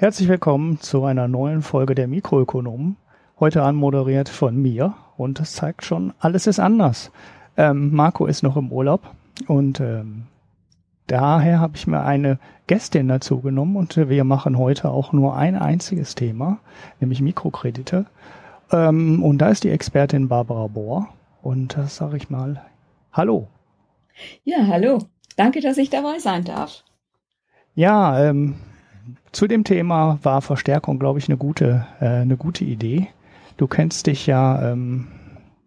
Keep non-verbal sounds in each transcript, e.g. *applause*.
Herzlich willkommen zu einer neuen Folge der Mikroökonomen. Heute anmoderiert von mir und es zeigt schon, alles ist anders. Ähm, Marco ist noch im Urlaub und ähm, daher habe ich mir eine Gästin dazu genommen und wir machen heute auch nur ein einziges Thema, nämlich Mikrokredite. Ähm, und da ist die Expertin Barbara Bohr und das sage ich mal, hallo. Ja, hallo. Danke, dass ich dabei sein darf. Ja, ähm, zu dem Thema war Verstärkung, glaube ich, eine gute, äh, eine gute Idee. Du kennst dich ja ähm,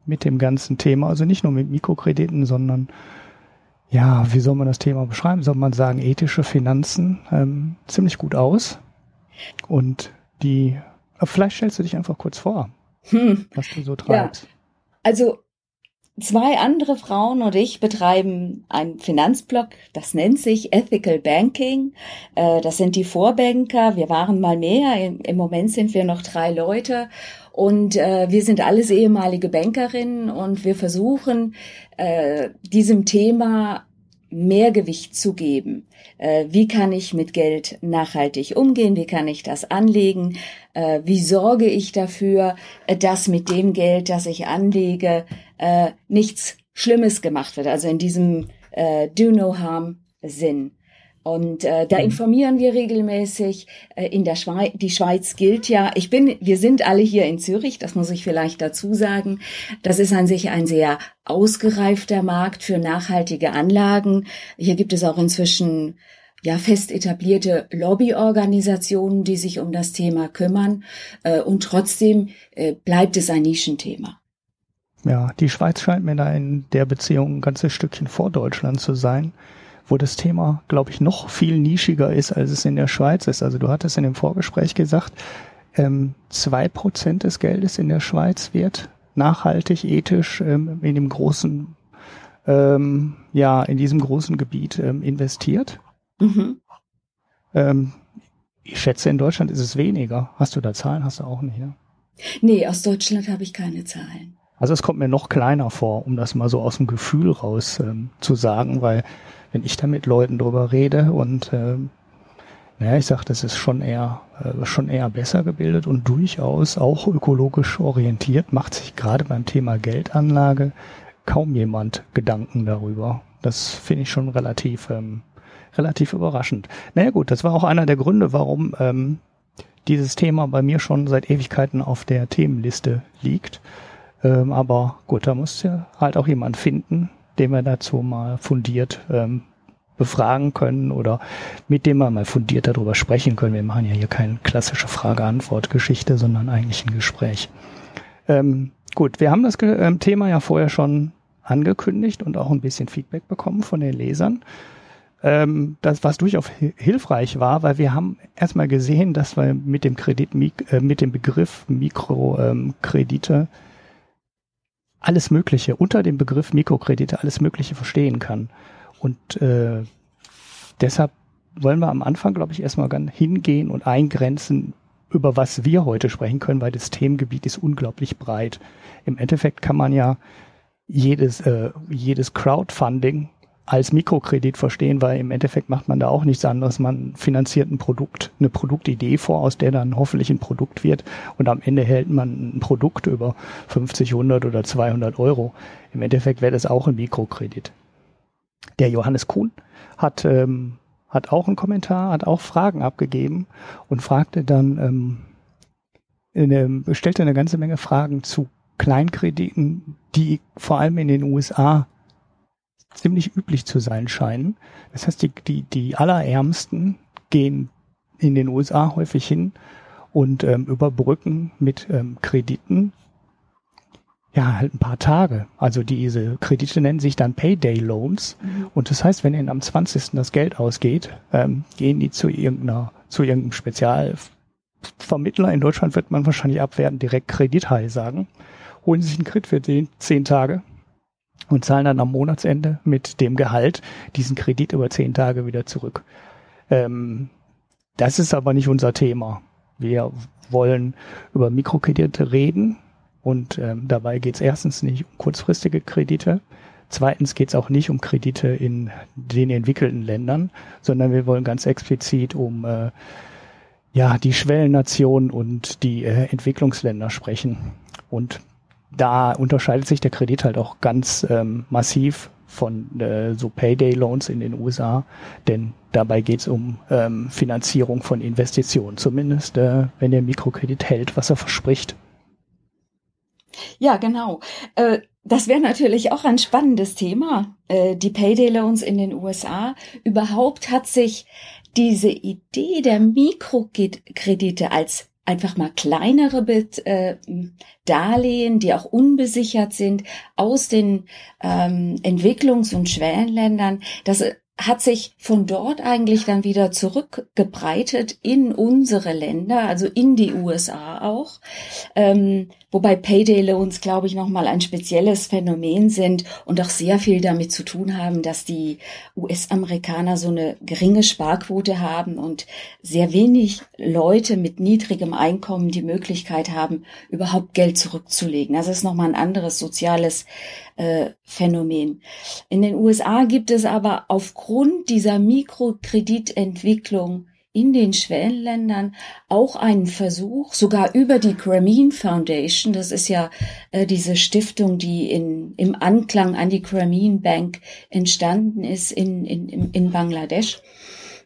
mit dem ganzen Thema, also nicht nur mit Mikrokrediten, sondern ja, wie soll man das Thema beschreiben? Soll man sagen, ethische Finanzen ähm, ziemlich gut aus. Und die, vielleicht stellst du dich einfach kurz vor, hm. was du so treibst. Ja. Also Zwei andere Frauen und ich betreiben einen Finanzblog, das nennt sich Ethical Banking. Äh, das sind die Vorbanker. Wir waren mal mehr. Im Moment sind wir noch drei Leute. Und äh, wir sind alles ehemalige Bankerinnen und wir versuchen, äh, diesem Thema mehr Gewicht zu geben. Wie kann ich mit Geld nachhaltig umgehen? Wie kann ich das anlegen? Wie sorge ich dafür, dass mit dem Geld, das ich anlege, äh, nichts Schlimmes gemacht wird? Also in diesem äh, Do No Harm Sinn. Und äh, da mhm. informieren wir regelmäßig. Äh, in der Schweiz, die Schweiz gilt ja. Ich bin, wir sind alle hier in Zürich. Das muss ich vielleicht dazu sagen. Das ist an sich ein sehr ausgereifter Markt für nachhaltige Anlagen. Hier gibt es auch inzwischen ja fest etablierte Lobbyorganisationen, die sich um das Thema kümmern. Äh, und trotzdem äh, bleibt es ein Nischenthema. Ja, die Schweiz scheint mir da in der Beziehung ein ganzes Stückchen vor Deutschland zu sein wo das Thema, glaube ich, noch viel nischiger ist, als es in der Schweiz ist. Also du hattest in dem Vorgespräch gesagt, ähm, zwei ähm, Prozent des Geldes in der Schweiz wird nachhaltig, ethisch ähm, in dem großen, ähm, ja, in diesem großen Gebiet ähm, investiert. Mhm. Ähm, ich schätze, in Deutschland ist es weniger. Hast du da Zahlen? Hast du auch nicht, ne? Nee, aus Deutschland habe ich keine Zahlen. Also es kommt mir noch kleiner vor, um das mal so aus dem Gefühl raus ähm, zu sagen, weil wenn ich da mit Leuten drüber rede und äh, naja, ich sag, das ist schon eher äh, schon eher besser gebildet und durchaus auch ökologisch orientiert, macht sich gerade beim Thema Geldanlage kaum jemand Gedanken darüber. Das finde ich schon relativ ähm, relativ überraschend. Naja gut, das war auch einer der Gründe, warum ähm, dieses Thema bei mir schon seit Ewigkeiten auf der Themenliste liegt. Ähm, aber gut, da muss ja halt auch jemand finden, den wir dazu mal fundiert ähm, befragen können oder mit dem wir mal fundiert darüber sprechen können. Wir machen ja hier keine klassische Frage-Antwort-Geschichte, sondern eigentlich ein Gespräch. Ähm, gut, wir haben das ähm, Thema ja vorher schon angekündigt und auch ein bisschen Feedback bekommen von den Lesern. Ähm, das, was durchaus hilfreich war, weil wir haben erstmal gesehen, dass wir mit dem Kredit, äh, mit dem Begriff Mikrokredite ähm, alles Mögliche unter dem Begriff Mikrokredite alles Mögliche verstehen kann. Und äh, deshalb wollen wir am Anfang, glaube ich, erstmal hingehen und eingrenzen, über was wir heute sprechen können, weil das Themengebiet ist unglaublich breit. Im Endeffekt kann man ja jedes, äh, jedes Crowdfunding als Mikrokredit verstehen, weil im Endeffekt macht man da auch nichts anderes. Man finanziert ein Produkt, eine Produktidee vor, aus der dann hoffentlich ein Produkt wird und am Ende hält man ein Produkt über 50, 100 oder 200 Euro. Im Endeffekt wäre das auch ein Mikrokredit. Der Johannes Kuhn hat, ähm, hat auch einen Kommentar, hat auch Fragen abgegeben und fragte dann, ähm, eine, stellte eine ganze Menge Fragen zu Kleinkrediten, die vor allem in den USA ziemlich üblich zu sein scheinen. Das heißt, die, die, die Allerärmsten gehen in den USA häufig hin und ähm, überbrücken mit ähm, Krediten ja halt ein paar Tage. Also diese Kredite nennen sich dann Payday Loans mhm. und das heißt, wenn ihnen am 20. das Geld ausgeht, ähm, gehen die zu irgendeiner zu irgendeinem Spezialvermittler. In Deutschland wird man wahrscheinlich abwertend direkt Kredithai sagen. Holen sich einen Kredit für zehn, zehn Tage und zahlen dann am Monatsende mit dem Gehalt diesen Kredit über zehn Tage wieder zurück. Ähm, das ist aber nicht unser Thema. Wir wollen über Mikrokredite reden und ähm, dabei geht es erstens nicht um kurzfristige Kredite. Zweitens geht es auch nicht um Kredite in den entwickelten Ländern, sondern wir wollen ganz explizit um äh, ja, die Schwellennationen und die äh, Entwicklungsländer sprechen. Und da unterscheidet sich der Kredit halt auch ganz ähm, massiv von äh, so Payday Loans in den USA, denn dabei geht es um ähm, Finanzierung von Investitionen, zumindest äh, wenn der Mikrokredit hält, was er verspricht. Ja, genau. Äh, das wäre natürlich auch ein spannendes Thema, äh, die Payday Loans in den USA. Überhaupt hat sich diese Idee der Mikrokredite als einfach mal kleinere äh, Darlehen, die auch unbesichert sind, aus den ähm, Entwicklungs- und Schwellenländern. Das hat sich von dort eigentlich dann wieder zurückgebreitet in unsere Länder, also in die USA auch. Ähm, wobei Payday Loans, glaube ich, nochmal ein spezielles Phänomen sind und auch sehr viel damit zu tun haben, dass die US-Amerikaner so eine geringe Sparquote haben und sehr wenig Leute mit niedrigem Einkommen die Möglichkeit haben, überhaupt Geld zurückzulegen. Das ist nochmal ein anderes soziales äh, Phänomen. In den USA gibt es aber aufgrund dieser Mikrokreditentwicklung in den Schwellenländern auch einen Versuch, sogar über die Grameen Foundation, das ist ja äh, diese Stiftung, die in, im Anklang an die Grameen Bank entstanden ist in, in, in Bangladesch,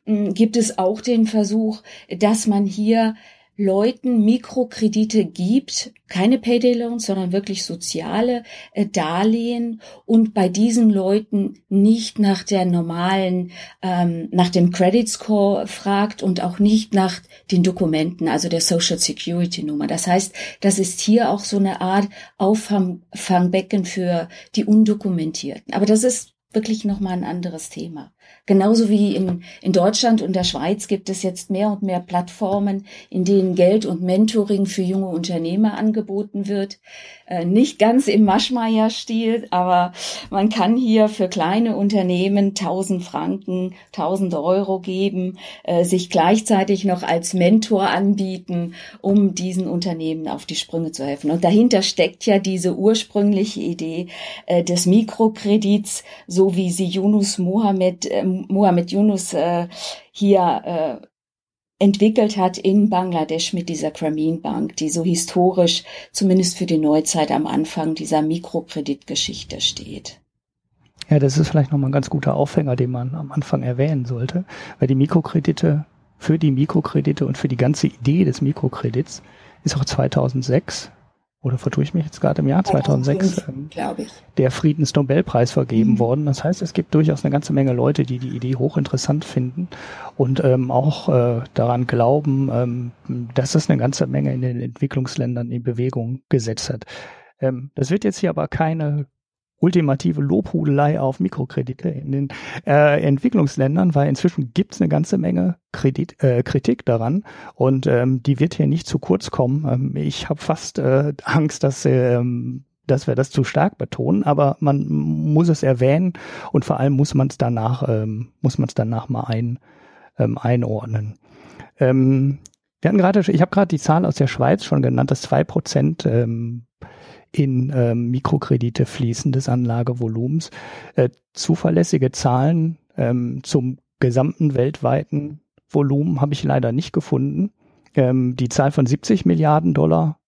gibt es auch den Versuch, dass man hier Leuten Mikrokredite gibt, keine Payday Loans, sondern wirklich soziale äh, Darlehen und bei diesen Leuten nicht nach der normalen, ähm, nach dem Credit Score fragt und auch nicht nach den Dokumenten, also der Social Security Nummer. Das heißt, das ist hier auch so eine Art Auffangbecken für die Undokumentierten. Aber das ist wirklich nochmal ein anderes Thema. Genauso wie in, in Deutschland und der Schweiz gibt es jetzt mehr und mehr Plattformen, in denen Geld und Mentoring für junge Unternehmer angeboten wird. Äh, nicht ganz im Maschmeyer-Stil, aber man kann hier für kleine Unternehmen 1000 Franken, 1000 Euro geben, äh, sich gleichzeitig noch als Mentor anbieten, um diesen Unternehmen auf die Sprünge zu helfen. Und dahinter steckt ja diese ursprüngliche Idee äh, des Mikrokredits, so wie sie Yunus Mohammed Mohammed Yunus hier entwickelt hat in Bangladesch mit dieser Grameen Bank, die so historisch, zumindest für die Neuzeit am Anfang dieser Mikrokreditgeschichte steht. Ja, das ist vielleicht nochmal ein ganz guter Aufhänger, den man am Anfang erwähnen sollte, weil die Mikrokredite, für die Mikrokredite und für die ganze Idee des Mikrokredits ist auch 2006 oder vertue ich mich jetzt gerade im Jahr 2006, ähm, der Friedensnobelpreis vergeben mhm. worden. Das heißt, es gibt durchaus eine ganze Menge Leute, die die Idee hochinteressant finden und ähm, auch äh, daran glauben, ähm, dass das eine ganze Menge in den Entwicklungsländern in Bewegung gesetzt hat. Ähm, das wird jetzt hier aber keine ultimative Lobhudelei auf Mikrokredite in den äh, Entwicklungsländern, weil inzwischen gibt es eine ganze Menge Kredit, äh, Kritik daran und ähm, die wird hier nicht zu kurz kommen. Ähm, ich habe fast äh, Angst, dass ähm, dass wir das zu stark betonen, aber man muss es erwähnen und vor allem muss man es danach ähm, danach mal ein, ähm, einordnen. Ähm, wir hatten gerade, ich habe gerade die Zahl aus der Schweiz schon genannt, dass zwei Prozent ähm, in ähm, Mikrokredite fließen des Anlagevolumens. Äh, zuverlässige Zahlen ähm, zum gesamten weltweiten Volumen habe ich leider nicht gefunden. Ähm, die Zahl von 70 Milliarden Dollar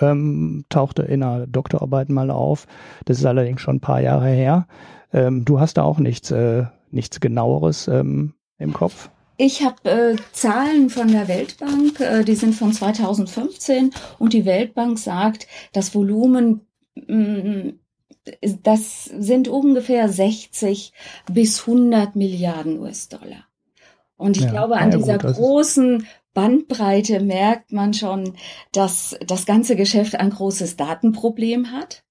ähm, tauchte in einer Doktorarbeit mal auf. Das ist allerdings schon ein paar Jahre her. Ähm, du hast da auch nichts, äh, nichts genaueres ähm, im Kopf? Ich habe äh, Zahlen von der Weltbank, äh, die sind von 2015 und die Weltbank sagt, das Volumen, mh, mm, das sind ungefähr 60 bis 100 Milliarden US-Dollar. Und ich ja, glaube, an ja, dieser gut, großen Bandbreite merkt man schon, dass das ganze Geschäft ein großes Datenproblem hat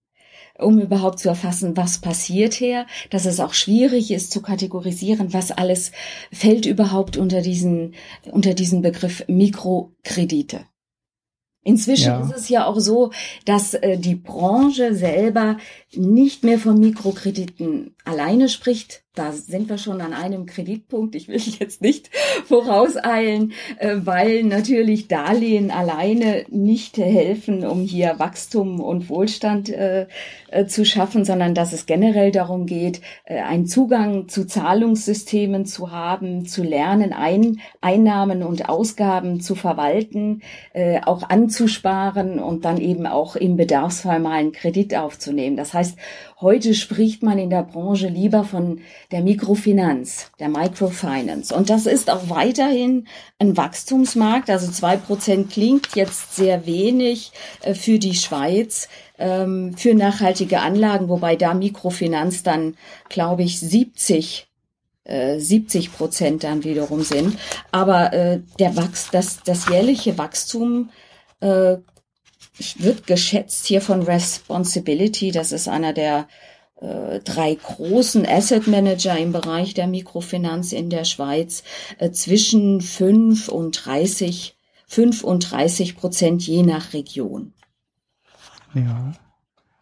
um überhaupt zu erfassen, was passiert hier, dass es auch schwierig ist zu kategorisieren, was alles fällt überhaupt unter diesen, unter diesen Begriff Mikrokredite. Inzwischen ja. ist es ja auch so, dass äh, die Branche selber nicht mehr von Mikrokrediten alleine spricht, da sind wir schon an einem Kreditpunkt. Ich will jetzt nicht *laughs* vorauseilen, äh, weil natürlich Darlehen alleine nicht helfen, um hier Wachstum und Wohlstand äh, äh, zu schaffen, sondern dass es generell darum geht, einen Zugang zu Zahlungssystemen zu haben, zu lernen, Ein Einnahmen und Ausgaben zu verwalten, auch anzusparen und dann eben auch im Bedarfsfall mal einen Kredit aufzunehmen. Das heißt, heute spricht man in der Branche lieber von der Mikrofinanz, der Microfinance. Und das ist auch weiterhin ein Wachstumsmarkt. Also zwei Prozent klingt jetzt sehr wenig äh, für die Schweiz ähm, für nachhaltige Anlagen, wobei da Mikrofinanz dann, glaube ich, 70 70 äh, Prozent dann wiederum sind. Aber äh, der Wachs, das, das jährliche Wachstum äh, wird geschätzt hier von Responsibility. Das ist einer der äh, drei großen Asset Manager im Bereich der Mikrofinanz in der Schweiz äh, zwischen 5 und 30, 35 Prozent je nach Region. Ja.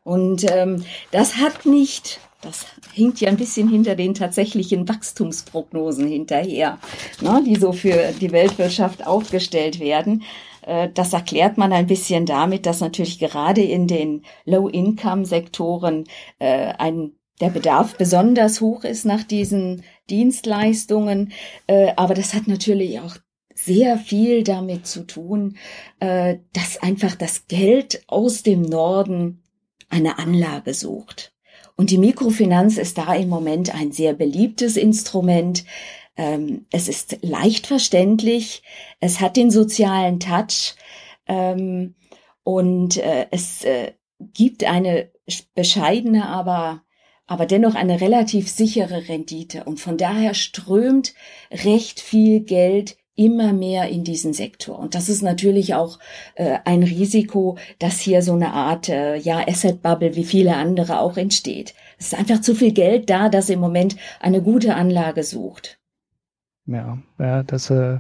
Und ähm, das hat nicht, das hinkt ja ein bisschen hinter den tatsächlichen Wachstumsprognosen hinterher, ne, die so für die Weltwirtschaft aufgestellt werden. Äh, das erklärt man ein bisschen damit, dass natürlich gerade in den Low-Income-Sektoren äh, ein der Bedarf besonders hoch ist nach diesen Dienstleistungen. Äh, aber das hat natürlich auch sehr viel damit zu tun, dass einfach das Geld aus dem Norden eine Anlage sucht. Und die Mikrofinanz ist da im Moment ein sehr beliebtes Instrument, ähm, es ist leicht verständlich, es hat den sozialen Touch ähm, und äh, es äh, gibt eine bescheidene, aber aber dennoch eine relativ sichere Rendite. Und von daher strömt recht viel Geld immer mehr in diesen Sektor. Und das ist natürlich auch äh, ein Risiko, dass hier so eine Art äh, ja Asset Bubble wie viele andere auch entsteht. Es ist einfach zu viel Geld da, das im Moment eine gute Anlage sucht. Ja, ja das äh,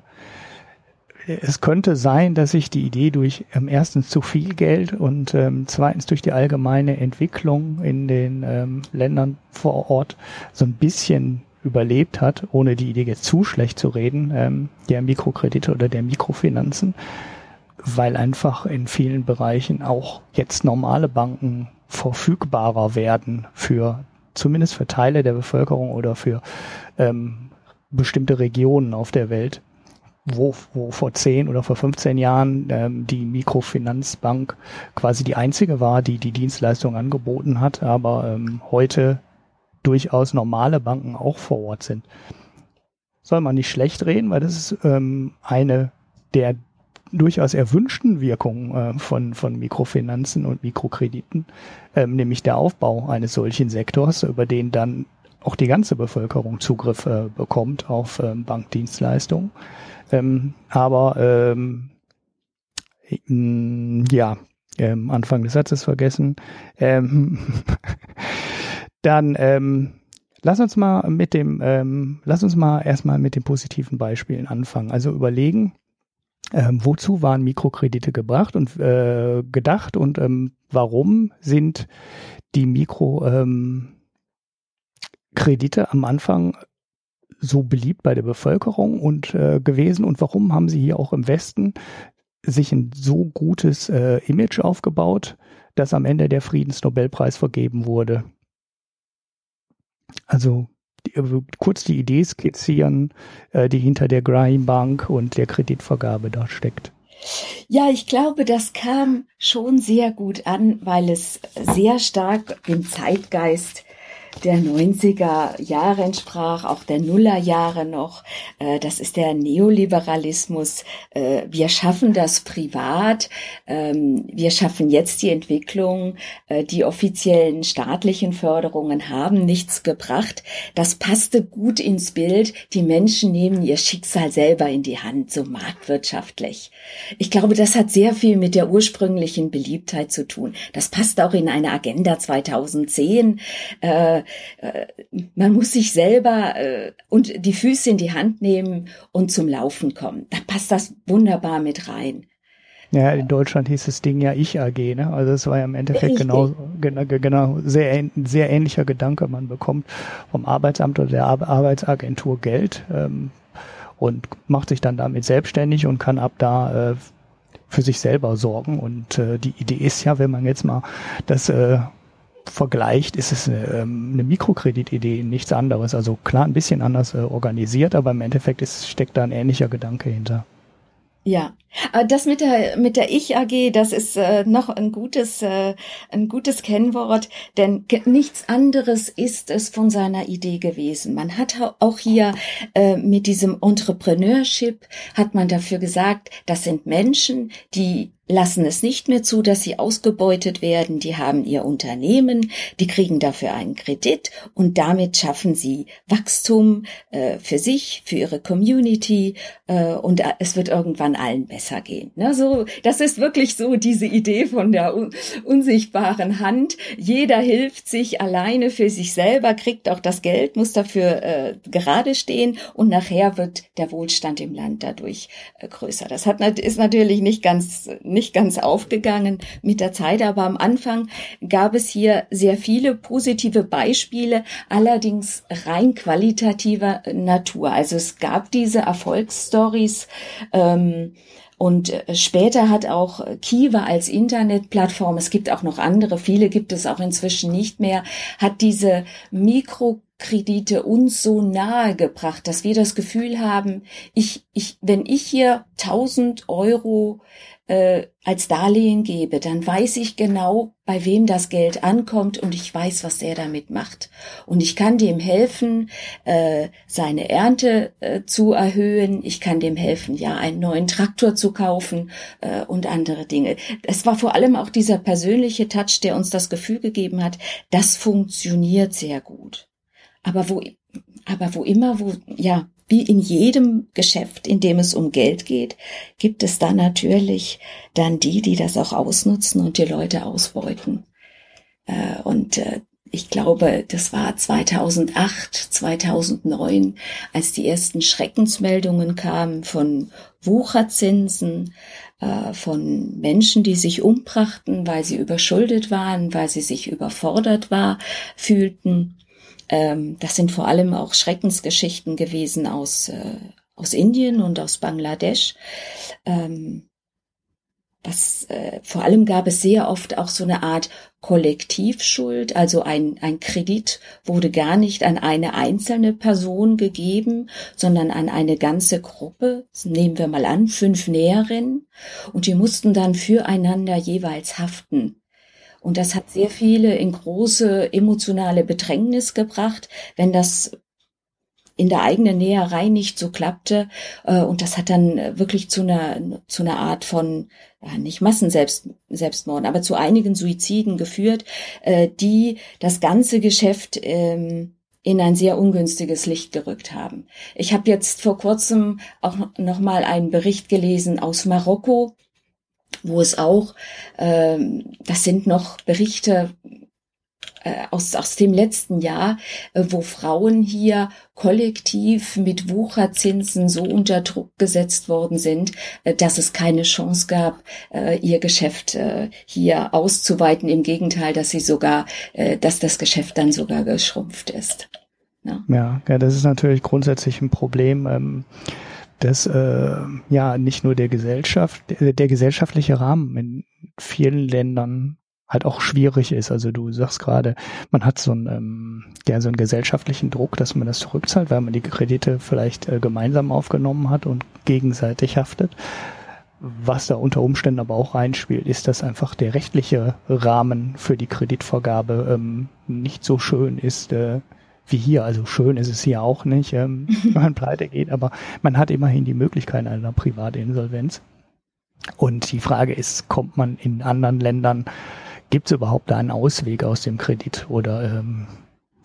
es könnte sein, dass sich die Idee durch ähm, erstens zu viel Geld und ähm, zweitens durch die allgemeine Entwicklung in den ähm, Ländern vor Ort so ein bisschen überlebt hat, ohne die Idee jetzt zu schlecht zu reden, ähm, der Mikrokredite oder der Mikrofinanzen, weil einfach in vielen Bereichen auch jetzt normale Banken verfügbarer werden für zumindest für Teile der Bevölkerung oder für ähm, bestimmte Regionen auf der Welt, wo, wo vor 10 oder vor 15 Jahren ähm, die Mikrofinanzbank quasi die einzige war, die die Dienstleistung angeboten hat, aber ähm, heute durchaus normale Banken auch vor Ort sind. Soll man nicht schlecht reden, weil das ist ähm, eine der durchaus erwünschten Wirkungen äh, von, von Mikrofinanzen und Mikrokrediten, ähm, nämlich der Aufbau eines solchen Sektors, über den dann auch die ganze Bevölkerung Zugriff äh, bekommt auf ähm, Bankdienstleistungen. Ähm, aber ähm, ja, ähm, Anfang des Satzes vergessen. Ähm, *laughs* dann ähm, lass uns mal mit dem, ähm, lass uns mal erstmal mit den positiven Beispielen anfangen. Also überlegen, ähm, wozu waren Mikrokredite gebracht und äh, gedacht und ähm, warum sind die Mikro ähm, Kredite am Anfang so beliebt bei der Bevölkerung und äh, gewesen und warum haben sie hier auch im Westen sich ein so gutes äh, Image aufgebaut, dass am Ende der Friedensnobelpreis vergeben wurde? Also die, äh, kurz die Idee skizzieren, äh, die hinter der Graham Bank und der Kreditvergabe da steckt. Ja, ich glaube, das kam schon sehr gut an, weil es sehr stark den Zeitgeist der 90er Jahre entsprach, auch der Nuller Jahre noch. Äh, das ist der Neoliberalismus. Äh, wir schaffen das privat. Ähm, wir schaffen jetzt die Entwicklung. Äh, die offiziellen staatlichen Förderungen haben nichts gebracht. Das passte gut ins Bild. Die Menschen nehmen ihr Schicksal selber in die Hand, so marktwirtschaftlich. Ich glaube, das hat sehr viel mit der ursprünglichen Beliebtheit zu tun. Das passt auch in eine Agenda 2010 äh, man muss sich selber äh, und die Füße in die Hand nehmen und zum Laufen kommen. Da passt das wunderbar mit rein. Ja, in Deutschland hieß das Ding ja Ich AG, ne? Also es war ja im Endeffekt genau, genau, genau sehr, sehr ähnlicher Gedanke. Man bekommt vom Arbeitsamt oder der Arbeitsagentur Geld ähm, und macht sich dann damit selbstständig und kann ab da äh, für sich selber sorgen. Und äh, die Idee ist ja, wenn man jetzt mal das äh, vergleicht, ist es eine, ähm, eine Mikrokreditidee, nichts anderes. Also klar, ein bisschen anders äh, organisiert, aber im Endeffekt ist, steckt da ein ähnlicher Gedanke hinter. Ja, das mit der mit der Ich AG, das ist äh, noch ein gutes äh, ein gutes Kennwort, denn nichts anderes ist es von seiner Idee gewesen. Man hat auch hier äh, mit diesem Entrepreneurship hat man dafür gesagt, das sind Menschen, die lassen es nicht mehr zu, dass sie ausgebeutet werden. Die haben ihr Unternehmen, die kriegen dafür einen Kredit und damit schaffen sie Wachstum äh, für sich, für ihre Community äh, und es wird irgendwann allen besser gehen. Ne? So, das ist wirklich so diese Idee von der un unsichtbaren Hand. Jeder hilft sich alleine für sich selber, kriegt auch das Geld, muss dafür äh, gerade stehen und nachher wird der Wohlstand im Land dadurch äh, größer. Das hat, ist natürlich nicht ganz nicht ganz aufgegangen mit der Zeit, aber am Anfang gab es hier sehr viele positive Beispiele, allerdings rein qualitativer Natur. Also es gab diese Erfolgsstories. Ähm, und äh, später hat auch Kiva als Internetplattform, es gibt auch noch andere, viele gibt es auch inzwischen nicht mehr, hat diese Mikrokredite uns so nahe gebracht, dass wir das Gefühl haben, ich, ich, wenn ich hier 1000 Euro äh, als Darlehen gebe, dann weiß ich genau, bei wem das Geld ankommt und ich weiß, was er damit macht. Und ich kann dem helfen, äh, seine Ernte äh, zu erhöhen. Ich kann dem helfen, ja, einen neuen Traktor zu kaufen äh, und andere Dinge. Es war vor allem auch dieser persönliche Touch, der uns das Gefühl gegeben hat, das funktioniert sehr gut. Aber wo, aber wo immer, wo, ja, wie in jedem Geschäft, in dem es um Geld geht, gibt es da natürlich dann die, die das auch ausnutzen und die Leute ausbeuten. Äh, und äh, ich glaube, das war 2008, 2009, als die ersten Schreckensmeldungen kamen von Wucherzinsen, äh, von Menschen, die sich umbrachten, weil sie überschuldet waren, weil sie sich überfordert war, fühlten. Ähm, das sind vor allem auch Schreckensgeschichten gewesen aus, äh, aus Indien und aus Bangladesch. Ähm, das, äh, vor allem gab es sehr oft auch so eine Art Kollektivschuld, also ein, ein Kredit wurde gar nicht an eine einzelne Person gegeben, sondern an eine ganze Gruppe, nehmen wir mal an, fünf Näherinnen, und die mussten dann füreinander jeweils haften. Und das hat sehr viele in große emotionale Bedrängnis gebracht, wenn das in der eigenen Näherei nicht so klappte. Äh, und das hat dann wirklich zu einer, zu einer Art von, ja, nicht Massenselbstmorden, aber zu einigen Suiziden geführt, äh, die das ganze Geschäft ähm, in ein sehr ungünstiges Licht gerückt haben. Ich habe jetzt vor kurzem auch noch mal einen Bericht gelesen aus Marokko, wo es auch, ähm, das sind noch Berichte äh, aus, aus dem letzten Jahr, äh, wo Frauen hier kollektiv mit Wucherzinsen so unter Druck gesetzt worden sind, äh, dass es keine Chance gab, äh, ihr Geschäft äh, hier auszuweiten. Im Gegenteil, dass sie sogar, äh, dass das Geschäft dann sogar geschrumpft ist. Ja, ja, ja das ist natürlich grundsätzlich ein Problem. Ähm dass äh, ja nicht nur der Gesellschaft, der, der gesellschaftliche Rahmen in vielen Ländern halt auch schwierig ist. Also du sagst gerade, man hat so einen, ähm, ja, so einen gesellschaftlichen Druck, dass man das zurückzahlt, weil man die Kredite vielleicht äh, gemeinsam aufgenommen hat und gegenseitig haftet. Was da unter Umständen aber auch reinspielt, ist, dass einfach der rechtliche Rahmen für die Kreditvergabe ähm, nicht so schön ist, äh, wie hier. Also schön ist es hier auch nicht, ähm, *laughs* wenn man pleite geht, aber man hat immerhin die Möglichkeit einer Privatinsolvenz. Und die Frage ist, kommt man in anderen Ländern, gibt es überhaupt einen Ausweg aus dem Kredit oder ähm,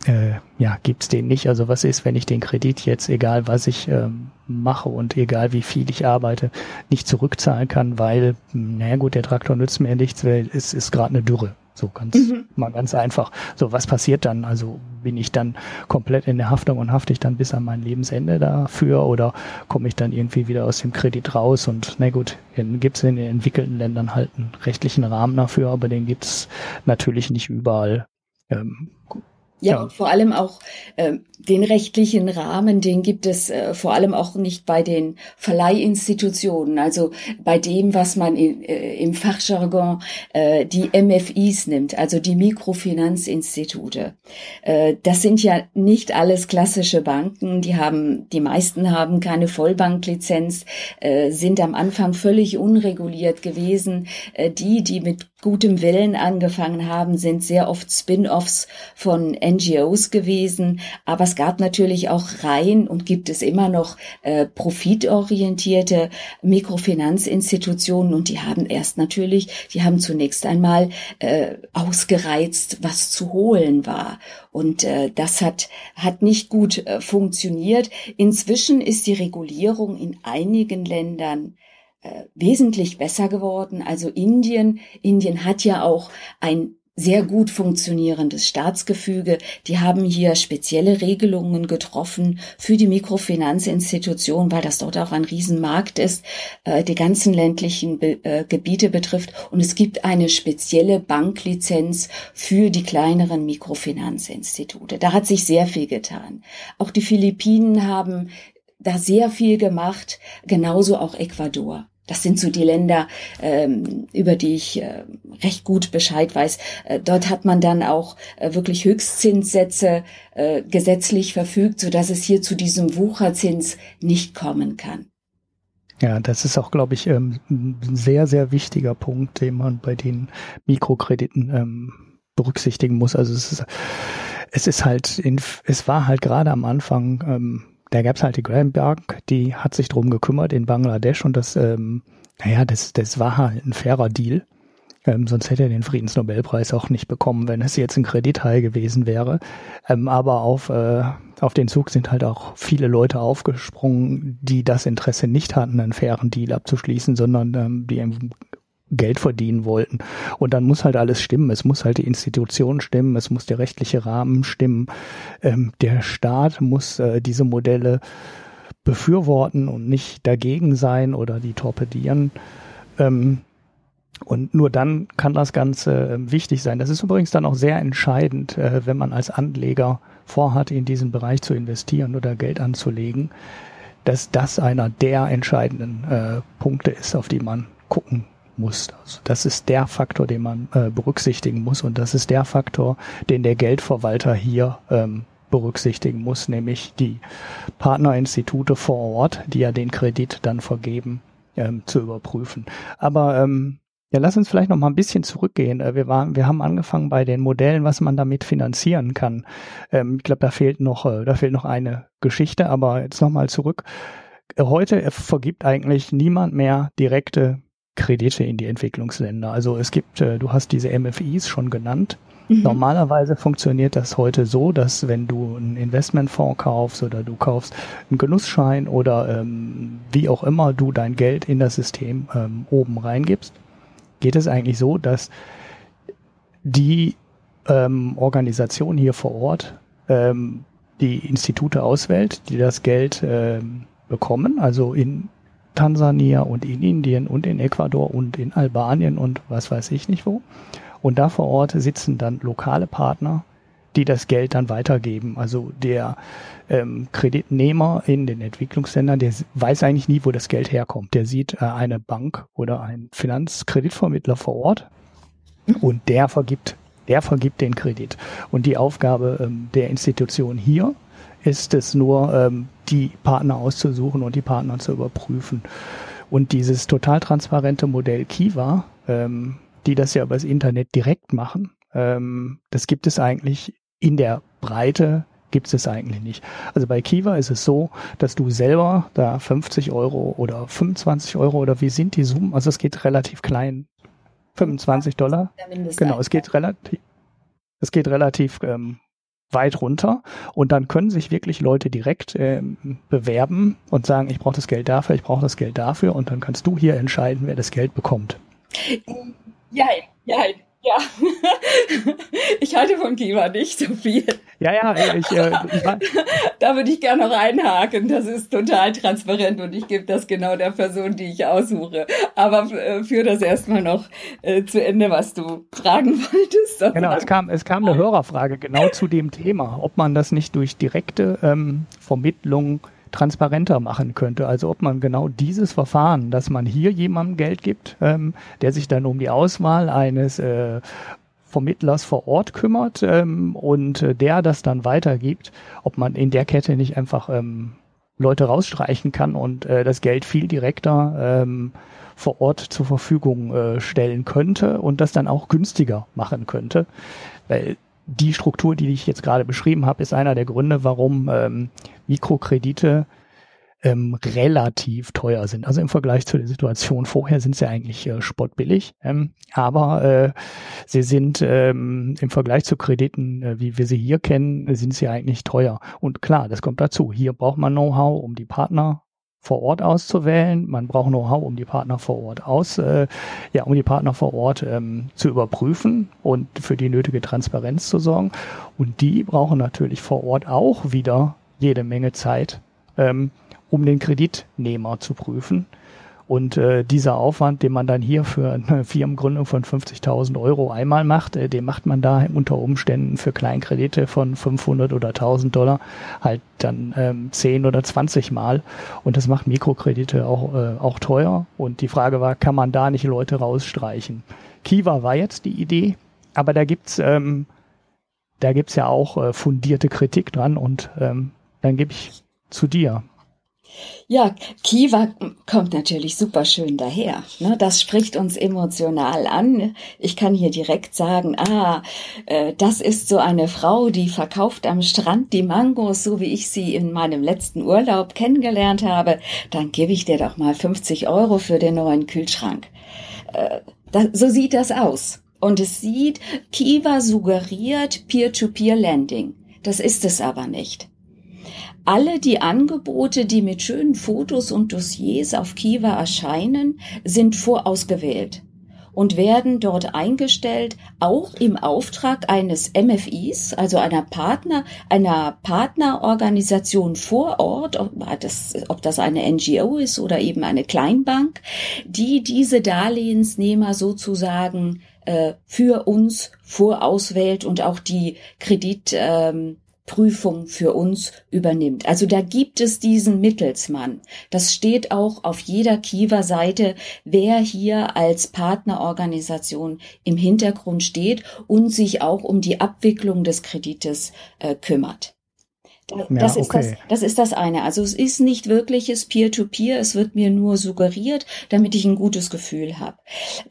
äh, ja, gibt's den nicht? Also was ist, wenn ich den Kredit jetzt, egal was ich ähm, mache und egal wie viel ich arbeite, nicht zurückzahlen kann, weil, naja gut, der Traktor nützt mir nichts, weil es ist gerade eine Dürre So ganz, mhm. mal ganz einfach. So, was passiert dann? Also bin ich dann komplett in der Haftung und hafte ich dann bis an mein Lebensende dafür oder komme ich dann irgendwie wieder aus dem Kredit raus? Und na gut, gibt es in den entwickelten Ländern halt einen rechtlichen Rahmen dafür, aber den gibt es natürlich nicht überall. Ähm, ja, ja, vor allem auch äh, den rechtlichen Rahmen, den gibt es äh, vor allem auch nicht bei den Verleihinstitutionen, also bei dem, was man in, äh, im Fachjargon äh, die MFIs nimmt, also die Mikrofinanzinstitute. Äh, das sind ja nicht alles klassische Banken, die haben, die meisten haben keine Vollbanklizenz, äh, sind am Anfang völlig unreguliert gewesen. Äh, die, die mit gutem Willen angefangen haben, sind sehr oft Spin-offs von NGOs gewesen. Aber es gab natürlich auch rein und gibt es immer noch äh, profitorientierte Mikrofinanzinstitutionen und die haben erst natürlich, die haben zunächst einmal äh, ausgereizt, was zu holen war. Und äh, das hat, hat nicht gut äh, funktioniert. Inzwischen ist die Regulierung in einigen Ländern wesentlich besser geworden. Also Indien, Indien hat ja auch ein sehr gut funktionierendes Staatsgefüge. Die haben hier spezielle Regelungen getroffen für die Mikrofinanzinstitution, weil das dort auch ein Riesenmarkt ist, äh, die ganzen ländlichen äh, Gebiete betrifft. Und es gibt eine spezielle Banklizenz für die kleineren Mikrofinanzinstitute. Da hat sich sehr viel getan. Auch die Philippinen haben da sehr viel gemacht, genauso auch Ecuador. Das sind so die Länder, ähm, über die ich äh, recht gut Bescheid weiß. Äh, dort hat man dann auch äh, wirklich Höchstzinssätze gesetzlich verfügt, so dass es hier zu diesem Wucherzins nicht kommen kann. Ja, das ist auch, glaube ich, ähm, ein sehr, sehr wichtiger Punkt, den man bei den Mikrokrediten ähm, berücksichtigen muss. Also es ist, es ist halt, es war halt gerade am Anfang da gab es halt die Graham Bank, die hat sich drum gekümmert in Bangladesch und das, ähm, naja, das, das war halt ein fairer Deal. Ähm, sonst hätte er den Friedensnobelpreis auch nicht bekommen, wenn es jetzt ein Kredithai gewesen wäre. Ähm, aber auf, äh, auf den Zug sind halt auch viele Leute aufgesprungen, die das Interesse nicht hatten, einen fairen Deal abzuschließen, sondern ähm, die Geld verdienen wollten. Und dann muss halt alles stimmen. Es muss halt die Institution stimmen, es muss der rechtliche Rahmen stimmen. Ähm, der Staat muss äh, diese Modelle befürworten und nicht dagegen sein oder die torpedieren. Ähm, und nur dann kann das Ganze äh, wichtig sein. Das ist übrigens dann auch sehr entscheidend, äh, wenn man als Anleger vorhat, in diesen Bereich zu investieren oder Geld anzulegen, dass das einer der entscheidenden äh, Punkte ist, auf die man gucken muss. Also das ist der Faktor, den man äh, berücksichtigen muss und das ist der Faktor, den der Geldverwalter hier ähm, berücksichtigen muss, nämlich die Partnerinstitute vor Ort, die ja den Kredit dann vergeben, ähm, zu überprüfen. Aber ähm, ja, lass uns vielleicht noch mal ein bisschen zurückgehen. Äh, wir waren, wir haben angefangen bei den Modellen, was man damit finanzieren kann. Ähm, ich glaube, da fehlt noch, äh, da fehlt noch eine Geschichte. Aber jetzt noch mal zurück. Heute vergibt eigentlich niemand mehr direkte Kredite in die Entwicklungsländer. Also es gibt, äh, du hast diese MFIs schon genannt. Mhm. Normalerweise funktioniert das heute so, dass wenn du einen Investmentfonds kaufst oder du kaufst einen Genussschein oder ähm, wie auch immer du dein Geld in das System ähm, oben reingibst, geht es eigentlich so, dass die ähm, Organisation hier vor Ort ähm, die Institute auswählt, die das Geld ähm, bekommen, also in Tansania und in Indien und in Ecuador und in Albanien und was weiß ich nicht wo. Und da vor Ort sitzen dann lokale Partner, die das Geld dann weitergeben. Also der ähm, Kreditnehmer in den Entwicklungsländern, der weiß eigentlich nie, wo das Geld herkommt. Der sieht äh, eine Bank oder einen Finanzkreditvermittler vor Ort und der vergibt, der vergibt den Kredit. Und die Aufgabe ähm, der Institution hier ist es nur, ähm, die Partner auszusuchen und die Partner zu überprüfen. Und dieses total transparente Modell Kiva, ähm, die das ja übers Internet direkt machen, ähm, das gibt es eigentlich in der Breite gibt es eigentlich nicht. Also bei Kiva ist es so, dass du selber da 50 Euro oder 25 Euro oder wie sind die Summen? Also es geht relativ klein, 25 Dollar. Genau, es geht relativ, es geht relativ ähm, weit runter. Und dann können sich wirklich Leute direkt äh, bewerben und sagen, ich brauche das Geld dafür, ich brauche das Geld dafür. Und dann kannst du hier entscheiden, wer das Geld bekommt. Ja, ja, Ja, *laughs* ich halte von Kiva nicht so viel. Ja, ja, ich, äh, ich *laughs* da würde ich gerne noch einhaken. Das ist total transparent und ich gebe das genau der Person, die ich aussuche. Aber äh, führe das erstmal noch äh, zu Ende, was du fragen *laughs* wolltest. Genau, es kam, es kam eine Hörerfrage genau zu dem Thema, ob man das nicht durch direkte ähm, Vermittlung transparenter machen könnte. Also ob man genau dieses Verfahren, dass man hier jemandem Geld gibt, ähm, der sich dann um die Auswahl eines äh, Vermittlers vor Ort kümmert ähm, und äh, der das dann weitergibt, ob man in der Kette nicht einfach ähm, Leute rausstreichen kann und äh, das Geld viel direkter ähm, vor Ort zur Verfügung äh, stellen könnte und das dann auch günstiger machen könnte. Weil die Struktur, die ich jetzt gerade beschrieben habe, ist einer der Gründe, warum ähm, Mikrokredite ähm, relativ teuer sind. Also im Vergleich zu der Situation vorher sind sie eigentlich äh, spottbillig, ähm, aber äh, sie sind ähm, im Vergleich zu Krediten, äh, wie wir sie hier kennen, sind sie eigentlich teuer. Und klar, das kommt dazu. Hier braucht man Know-how, um die Partner vor Ort auszuwählen. Man braucht Know-how, um die Partner vor Ort aus, äh, ja, um die Partner vor Ort ähm, zu überprüfen und für die nötige Transparenz zu sorgen. Und die brauchen natürlich vor Ort auch wieder jede Menge Zeit, ähm, um den Kreditnehmer zu prüfen. Und äh, dieser Aufwand, den man dann hier für eine Firmengründung von 50.000 Euro einmal macht, äh, den macht man da unter Umständen für Kleinkredite von 500 oder 1000 Dollar halt dann ähm, 10 oder 20 Mal. Und das macht Mikrokredite auch, äh, auch teuer. Und die Frage war, kann man da nicht Leute rausstreichen? Kiva war jetzt die Idee, aber da gibt's ähm, da gibt's ja auch äh, fundierte Kritik dran und ähm, dann gebe ich zu dir. Ja, Kiva kommt natürlich super schön daher. Ne? Das spricht uns emotional an. Ich kann hier direkt sagen, ah, äh, das ist so eine Frau, die verkauft am Strand die Mangos, so wie ich sie in meinem letzten Urlaub kennengelernt habe. Dann gebe ich dir doch mal 50 Euro für den neuen Kühlschrank. Äh, so sieht das aus. Und es sieht, Kiva suggeriert Peer-to-Peer-Lending. Das ist es aber nicht. Alle die Angebote, die mit schönen Fotos und Dossiers auf Kiva erscheinen, sind vorausgewählt und werden dort eingestellt, auch im Auftrag eines MFIs, also einer Partner, einer Partnerorganisation vor Ort, ob das, ob das eine NGO ist oder eben eine Kleinbank, die diese Darlehensnehmer sozusagen äh, für uns vorauswählt und auch die Kredit ähm, Prüfung für uns übernimmt. Also da gibt es diesen Mittelsmann. Das steht auch auf jeder Kiva-Seite, wer hier als Partnerorganisation im Hintergrund steht und sich auch um die Abwicklung des Kredites äh, kümmert. Das, ja, ist das, das ist das eine. Also es ist nicht wirkliches Peer-to-Peer, -Peer, es wird mir nur suggeriert, damit ich ein gutes Gefühl habe.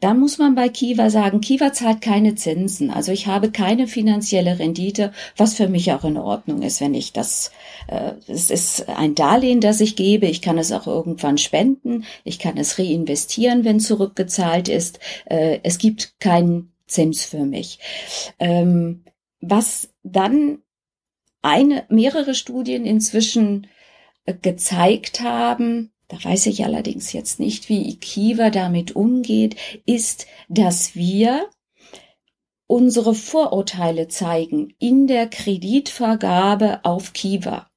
Dann muss man bei Kiva sagen, Kiva zahlt keine Zinsen. Also ich habe keine finanzielle Rendite, was für mich auch in Ordnung ist, wenn ich das, äh, es ist ein Darlehen, das ich gebe. Ich kann es auch irgendwann spenden. Ich kann es reinvestieren, wenn zurückgezahlt ist. Äh, es gibt keinen Zins für mich. Ähm, was dann eine, mehrere Studien inzwischen äh, gezeigt haben, da weiß ich allerdings jetzt nicht, wie Ikiva damit umgeht, ist, dass wir unsere Vorurteile zeigen in der Kreditvergabe auf Kiva.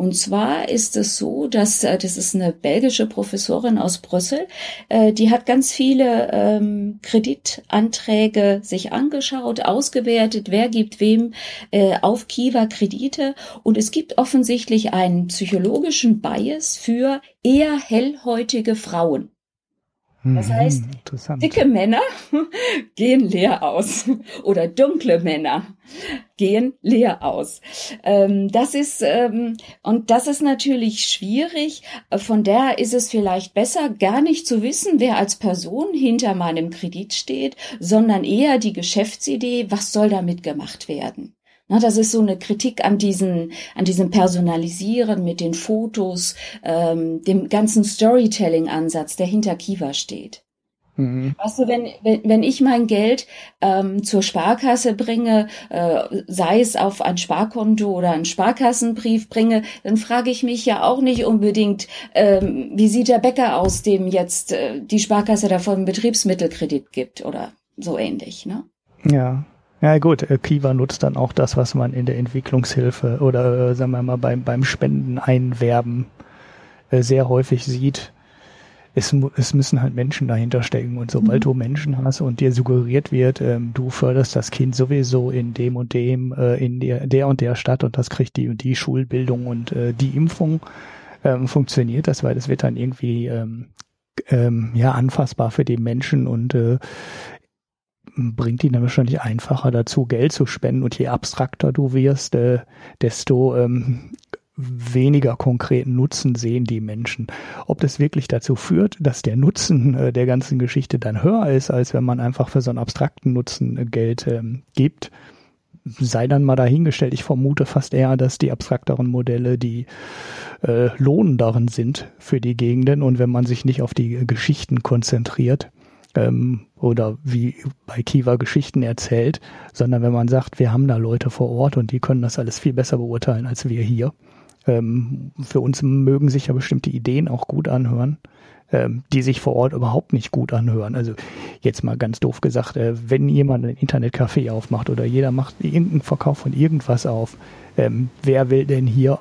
Und zwar ist es so, dass äh, das ist eine belgische Professorin aus Brüssel, äh, die hat ganz viele ähm, Kreditanträge sich angeschaut, ausgewertet, wer gibt wem äh, auf Kiva Kredite. Und es gibt offensichtlich einen psychologischen Bias für eher hellhäutige Frauen. Das mhm, heißt, dicke Männer *laughs* gehen leer aus oder dunkle Männer gehen leer aus. Ähm, das ist ähm, und das ist natürlich schwierig. Von daher ist es vielleicht besser, gar nicht zu wissen, wer als Person hinter meinem Kredit steht, sondern eher die Geschäftsidee, was soll damit gemacht werden. Na, das ist so eine Kritik an diesen, an diesem Personalisieren mit den Fotos, ähm, dem ganzen Storytelling-Ansatz, der hinter Kiva steht. Mhm. Weißt du, wenn, wenn, wenn ich mein Geld ähm, zur Sparkasse bringe, äh, sei es auf ein Sparkonto oder einen Sparkassenbrief bringe, dann frage ich mich ja auch nicht unbedingt, ähm, wie sieht der Bäcker aus, dem jetzt äh, die Sparkasse davon Betriebsmittelkredit gibt oder so ähnlich. Ne? Ja. Ja gut, äh, Kiva nutzt dann auch das, was man in der Entwicklungshilfe oder äh, sagen wir mal beim, beim Spenden einwerben äh, sehr häufig sieht. Es, es müssen halt Menschen dahinter stecken und sobald mhm. du Menschen hast und dir suggeriert wird, ähm, du förderst das Kind sowieso in dem und dem, äh, in der, der und der Stadt und das kriegt die und die Schulbildung und äh, die Impfung, ähm, funktioniert das, weil das wird dann irgendwie ähm, ähm, ja anfassbar für die Menschen und äh, bringt ihn dann wahrscheinlich einfacher dazu, Geld zu spenden. Und je abstrakter du wirst, äh, desto ähm, weniger konkreten Nutzen sehen die Menschen. Ob das wirklich dazu führt, dass der Nutzen äh, der ganzen Geschichte dann höher ist, als wenn man einfach für so einen abstrakten Nutzen äh, Geld ähm, gibt, sei dann mal dahingestellt. Ich vermute fast eher, dass die abstrakteren Modelle die äh, lohnenderen sind für die Gegenden und wenn man sich nicht auf die Geschichten konzentriert, ähm, oder wie bei Kiva Geschichten erzählt, sondern wenn man sagt, wir haben da Leute vor Ort und die können das alles viel besser beurteilen als wir hier. Ähm, für uns mögen sich ja bestimmte Ideen auch gut anhören, ähm, die sich vor Ort überhaupt nicht gut anhören. Also jetzt mal ganz doof gesagt, äh, wenn jemand ein Internetcafé aufmacht oder jeder macht irgendeinen Verkauf von irgendwas auf, ähm, wer will denn hier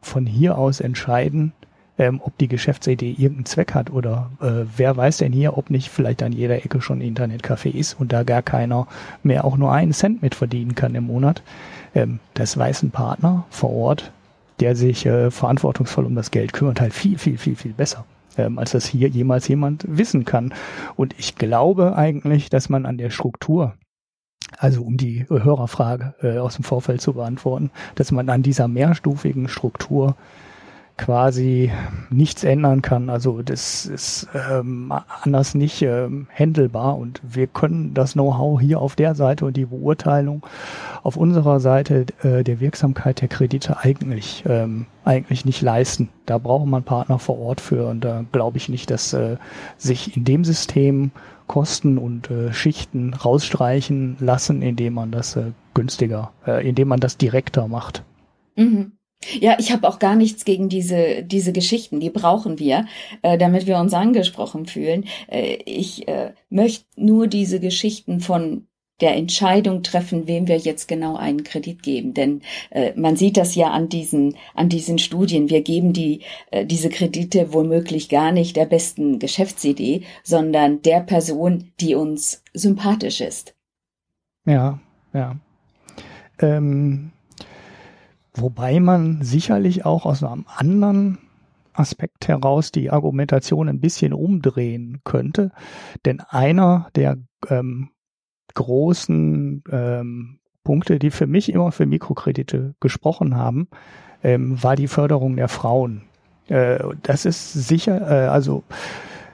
von hier aus entscheiden, ähm, ob die Geschäftsidee irgendeinen Zweck hat oder äh, wer weiß denn hier, ob nicht vielleicht an jeder Ecke schon Internetcafé ist und da gar keiner mehr auch nur einen Cent mit verdienen kann im Monat. Ähm, das weiß ein Partner vor Ort, der sich äh, verantwortungsvoll um das Geld kümmert, halt viel, viel, viel, viel besser. Ähm, als das hier jemals jemand wissen kann. Und ich glaube eigentlich, dass man an der Struktur also um die Hörerfrage äh, aus dem Vorfeld zu beantworten, dass man an dieser mehrstufigen Struktur quasi nichts ändern kann. Also das ist ähm, anders nicht ähm, handelbar und wir können das Know-how hier auf der Seite und die Beurteilung auf unserer Seite äh, der Wirksamkeit der Kredite eigentlich ähm, eigentlich nicht leisten. Da braucht man Partner vor Ort für und da glaube ich nicht, dass äh, sich in dem System Kosten und äh, Schichten rausstreichen lassen, indem man das äh, günstiger, äh, indem man das direkter macht. Mhm. Ja, ich habe auch gar nichts gegen diese, diese Geschichten, die brauchen wir, äh, damit wir uns angesprochen fühlen. Äh, ich äh, möchte nur diese Geschichten von der Entscheidung treffen, wem wir jetzt genau einen Kredit geben. Denn äh, man sieht das ja an diesen, an diesen Studien. Wir geben die, äh, diese Kredite womöglich gar nicht der besten Geschäftsidee, sondern der Person, die uns sympathisch ist. Ja, ja. Ähm, Wobei man sicherlich auch aus einem anderen Aspekt heraus die Argumentation ein bisschen umdrehen könnte. Denn einer der ähm, großen ähm, Punkte, die für mich immer für Mikrokredite gesprochen haben, ähm, war die Förderung der Frauen. Äh, das ist sicher, äh, also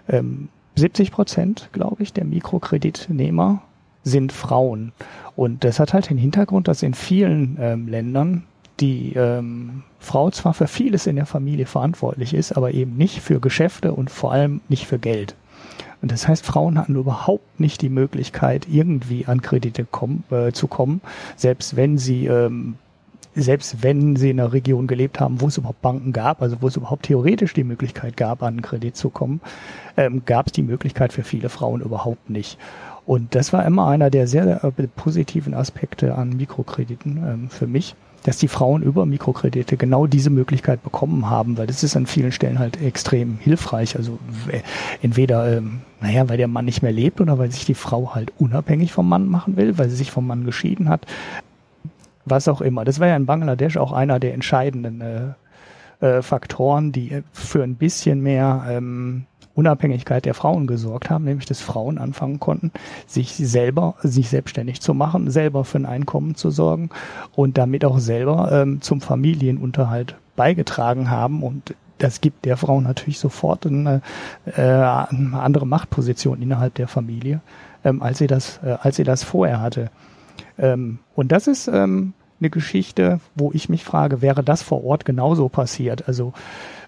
ähm, 70 Prozent, glaube ich, der Mikrokreditnehmer sind Frauen. Und das hat halt den Hintergrund, dass in vielen ähm, Ländern die ähm, Frau zwar für vieles in der Familie verantwortlich ist, aber eben nicht für Geschäfte und vor allem nicht für Geld. Und das heißt, Frauen hatten überhaupt nicht die Möglichkeit, irgendwie an Kredite kommen, äh, zu kommen, selbst wenn sie ähm, selbst wenn sie in einer Region gelebt haben, wo es überhaupt Banken gab, also wo es überhaupt theoretisch die Möglichkeit gab, an Kredit zu kommen, ähm, gab es die Möglichkeit für viele Frauen überhaupt nicht. Und das war immer einer der sehr, sehr äh, positiven Aspekte an Mikrokrediten ähm, für mich dass die Frauen über Mikrokredite genau diese Möglichkeit bekommen haben, weil das ist an vielen Stellen halt extrem hilfreich. Also entweder, ähm, naja, weil der Mann nicht mehr lebt oder weil sich die Frau halt unabhängig vom Mann machen will, weil sie sich vom Mann geschieden hat. Was auch immer. Das war ja in Bangladesch auch einer der entscheidenden äh, äh, Faktoren, die für ein bisschen mehr ähm, Unabhängigkeit der Frauen gesorgt haben, nämlich dass Frauen anfangen konnten, sich selber, sich selbstständig zu machen, selber für ein Einkommen zu sorgen und damit auch selber ähm, zum Familienunterhalt beigetragen haben und das gibt der Frau natürlich sofort eine, äh, eine andere Machtposition innerhalb der Familie, ähm, als sie das, äh, als sie das vorher hatte. Ähm, und das ist ähm, eine Geschichte, wo ich mich frage, wäre das vor Ort genauso passiert? Also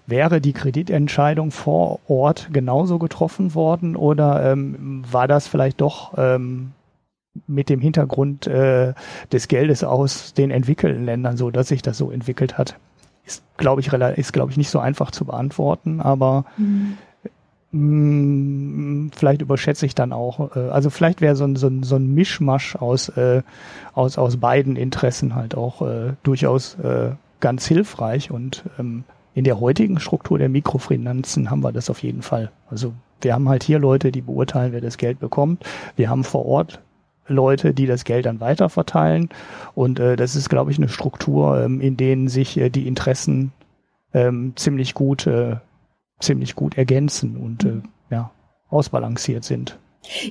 Wäre die Kreditentscheidung vor Ort genauso getroffen worden oder ähm, war das vielleicht doch ähm, mit dem Hintergrund äh, des Geldes aus den entwickelten Ländern so, dass sich das so entwickelt hat? Ist, glaube ich, ist, glaube ich, nicht so einfach zu beantworten, aber mhm. hm, vielleicht überschätze ich dann auch. Äh, also vielleicht wäre so ein, so, ein, so ein Mischmasch aus, äh, aus, aus beiden Interessen halt auch äh, durchaus äh, ganz hilfreich. Und ähm, in der heutigen Struktur der Mikrofinanzen haben wir das auf jeden Fall. Also wir haben halt hier Leute, die beurteilen, wer das Geld bekommt. Wir haben vor Ort Leute, die das Geld dann weiterverteilen. Und äh, das ist, glaube ich, eine Struktur, ähm, in denen sich äh, die Interessen ähm, ziemlich gut äh, ziemlich gut ergänzen und äh, ja, ausbalanciert sind.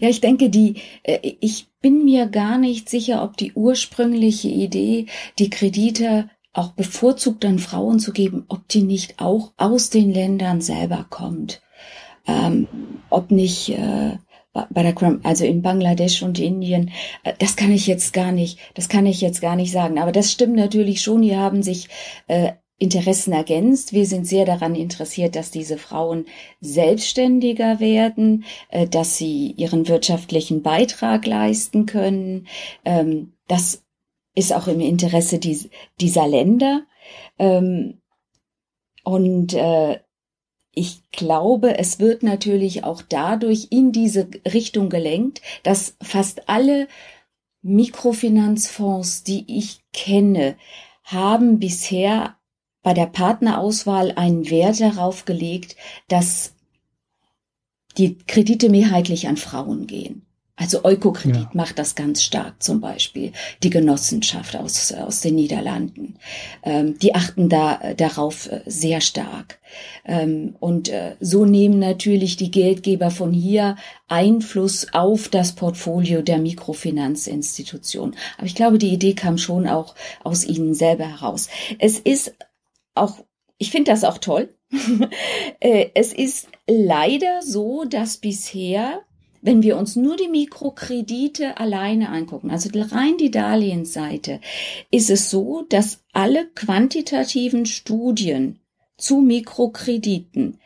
Ja, ich denke, die, äh, ich bin mir gar nicht sicher, ob die ursprüngliche Idee, die Kredite auch bevorzugt an Frauen zu geben, ob die nicht auch aus den Ländern selber kommt. Ähm, ob nicht äh, bei der also in Bangladesch und Indien, äh, das kann ich jetzt gar nicht, das kann ich jetzt gar nicht sagen. Aber das stimmt natürlich schon. Die haben sich äh, Interessen ergänzt. Wir sind sehr daran interessiert, dass diese Frauen selbstständiger werden, äh, dass sie ihren wirtschaftlichen Beitrag leisten können. Ähm, das ist auch im Interesse dieser Länder. Ähm, und äh, ich glaube, es wird natürlich auch dadurch in diese Richtung gelenkt, dass fast alle Mikrofinanzfonds, die ich kenne, haben bisher bei der Partnerauswahl einen Wert darauf gelegt, dass die Kredite mehrheitlich an Frauen gehen. Also Eukokredit ja. macht das ganz stark zum Beispiel. Die Genossenschaft aus, aus den Niederlanden. Ähm, die achten da äh, darauf äh, sehr stark. Ähm, und äh, so nehmen natürlich die Geldgeber von hier Einfluss auf das Portfolio der Mikrofinanzinstitution. Aber ich glaube, die Idee kam schon auch aus ihnen selber heraus. Es ist auch, ich finde das auch toll. *laughs* Äh, es ist leider so, dass bisher, wenn wir uns nur die Mikrokredite alleine angucken, also rein die Darlehensseite, ist es so, dass alle quantitativen Studien zu Mikrokrediten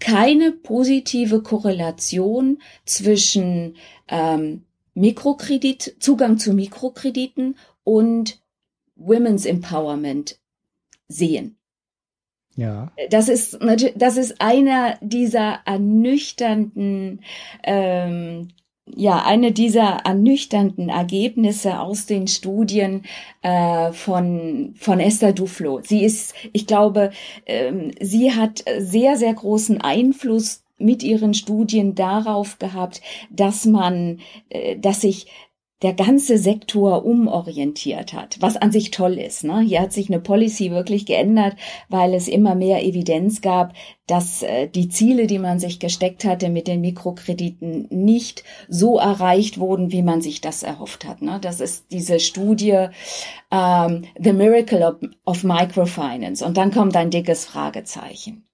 keine positive Korrelation zwischen ähm, Mikrokredit, Zugang zu Mikrokrediten und Women's Empowerment sehen. Ja. Das ist das ist einer dieser ernüchternden ähm, ja, eine dieser ernüchternden Ergebnisse aus den Studien äh, von, von Esther Duflo. Sie ist, ich glaube, ähm, sie hat sehr, sehr großen Einfluss mit ihren Studien darauf gehabt, dass man, äh, dass sich der ganze Sektor umorientiert hat, was an sich toll ist. Ne? Hier hat sich eine Policy wirklich geändert, weil es immer mehr Evidenz gab, dass äh, die Ziele, die man sich gesteckt hatte mit den Mikrokrediten, nicht so erreicht wurden, wie man sich das erhofft hat. Ne? Das ist diese Studie ähm, The Miracle of, of Microfinance. Und dann kommt ein dickes Fragezeichen.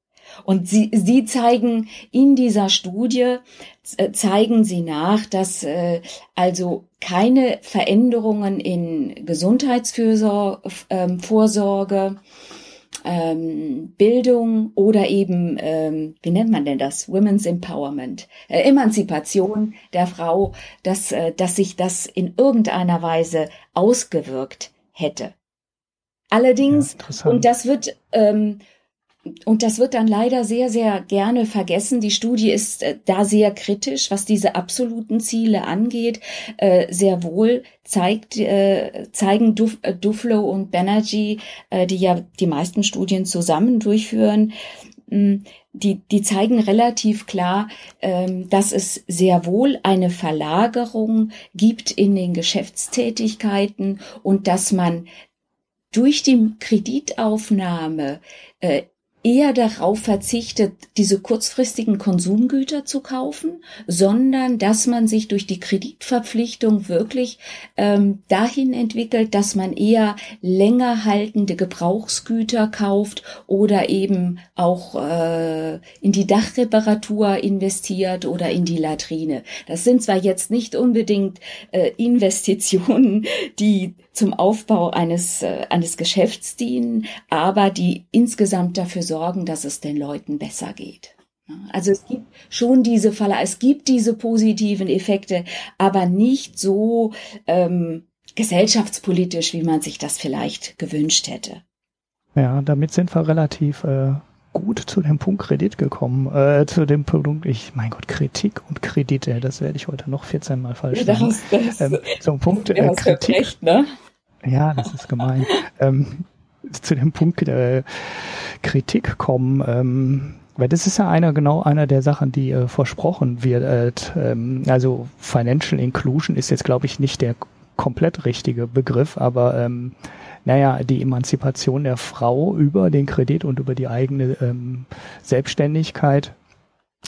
Und sie, sie zeigen in dieser Studie, äh, zeigen sie nach, dass äh, also keine Veränderungen in Gesundheitsvorsorge, ähm, ähm, Bildung oder eben, ähm, wie nennt man denn das? Women's Empowerment, äh, Emanzipation der Frau, dass, äh, dass sich das in irgendeiner Weise ausgewirkt hätte. Allerdings, ja, und das wird ähm, und das wird dann leider sehr, sehr gerne vergessen. Die Studie ist äh, da sehr kritisch, was diese absoluten Ziele angeht. Äh, sehr wohl zeigt, äh, zeigen Duf, Duflo und Banerjee, die ja die meisten Studien zusammen durchführen, mh, die, die zeigen relativ klar, ähm, dass es sehr wohl eine Verlagerung gibt in den Geschäftstätigkeiten und dass man durch die Kreditaufnahme eher darauf verzichtet, diese kurzfristigen Konsumgüter zu kaufen, sondern dass man sich durch die Kreditverpflichtung wirklich ähm, dahin entwickelt, dass man eher länger haltende Gebrauchsgüter kauft oder eben auch äh, in die Dachreparatur investiert oder in die Latrine. Das sind zwar jetzt nicht unbedingt äh, Investitionen, die zum Aufbau eines, äh, eines Geschäfts dienen, aber die insgesamt dafür sorgen, dass es den Leuten besser geht. Also es gibt schon diese Falle, es gibt diese positiven Effekte, aber nicht so ähm, gesellschaftspolitisch, wie man sich das vielleicht gewünscht hätte. Ja, damit sind wir relativ äh, gut zu dem Punkt Kredit gekommen, äh, zu dem Punkt, ich, mein Gott, Kritik und Kredite, das werde ich heute noch 14 Mal falsch ja, sagen. Das, ähm, zum Punkt *laughs* äh, Kritik. Recht, ne? Ja, das ist gemein. *laughs* ähm, zu dem Punkt äh, Kritik kommen, ähm, weil das ist ja einer genau einer der Sachen, die äh, versprochen wird. Äh, ähm, also Financial Inclusion ist jetzt, glaube ich, nicht der komplett richtige Begriff, aber ähm, naja, die Emanzipation der Frau über den Kredit und über die eigene ähm, Selbstständigkeit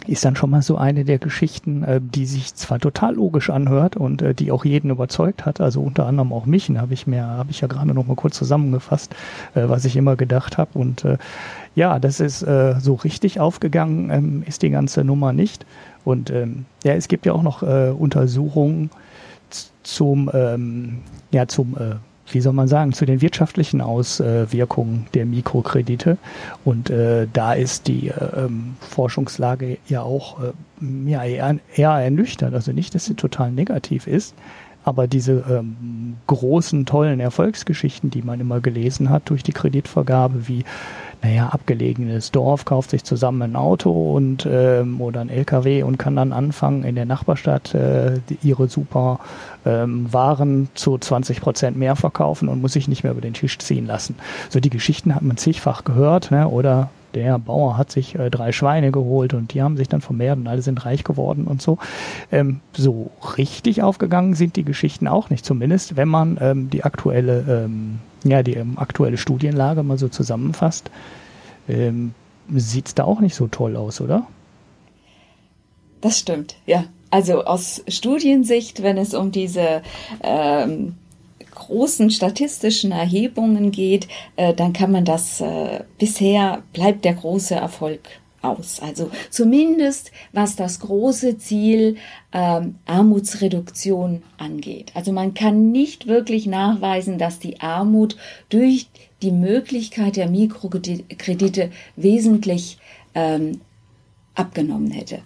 ist dann schon mal so eine der Geschichten, äh, die sich zwar total logisch anhört und äh, die auch jeden überzeugt hat, also unter anderem auch mich, habe ich mir, habe ich ja gerade noch mal kurz zusammengefasst, äh, was ich immer gedacht habe. Und äh, ja, das ist äh, so richtig aufgegangen, ähm, ist die ganze Nummer nicht. Und ähm, ja, es gibt ja auch noch äh, Untersuchungen zum ähm, ja zum äh, wie soll man sagen, zu den wirtschaftlichen Auswirkungen der Mikrokredite. Und äh, da ist die äh, ähm, Forschungslage ja auch äh, ja, eher, eher ernüchtert. Also nicht, dass sie total negativ ist, aber diese ähm, großen, tollen Erfolgsgeschichten, die man immer gelesen hat durch die Kreditvergabe, wie naja, abgelegenes Dorf kauft sich zusammen ein Auto und ähm, oder ein LKW und kann dann anfangen, in der Nachbarstadt äh, ihre super ähm, Waren zu 20 Prozent mehr verkaufen und muss sich nicht mehr über den Tisch ziehen lassen. So die Geschichten hat man zigfach gehört, ne? oder der Bauer hat sich äh, drei Schweine geholt und die haben sich dann vermehrt und alle sind reich geworden und so. Ähm, so richtig aufgegangen sind die Geschichten auch nicht, zumindest wenn man ähm, die aktuelle ähm, ja, die ähm, aktuelle Studienlage mal so zusammenfasst, ähm, sieht es da auch nicht so toll aus, oder? Das stimmt, ja. Also aus Studiensicht, wenn es um diese ähm, großen statistischen Erhebungen geht, äh, dann kann man das äh, bisher bleibt der große Erfolg aus. Also zumindest was das große Ziel ähm, Armutsreduktion angeht. Also man kann nicht wirklich nachweisen, dass die Armut durch die Möglichkeit der Mikrokredite wesentlich ähm, abgenommen hätte.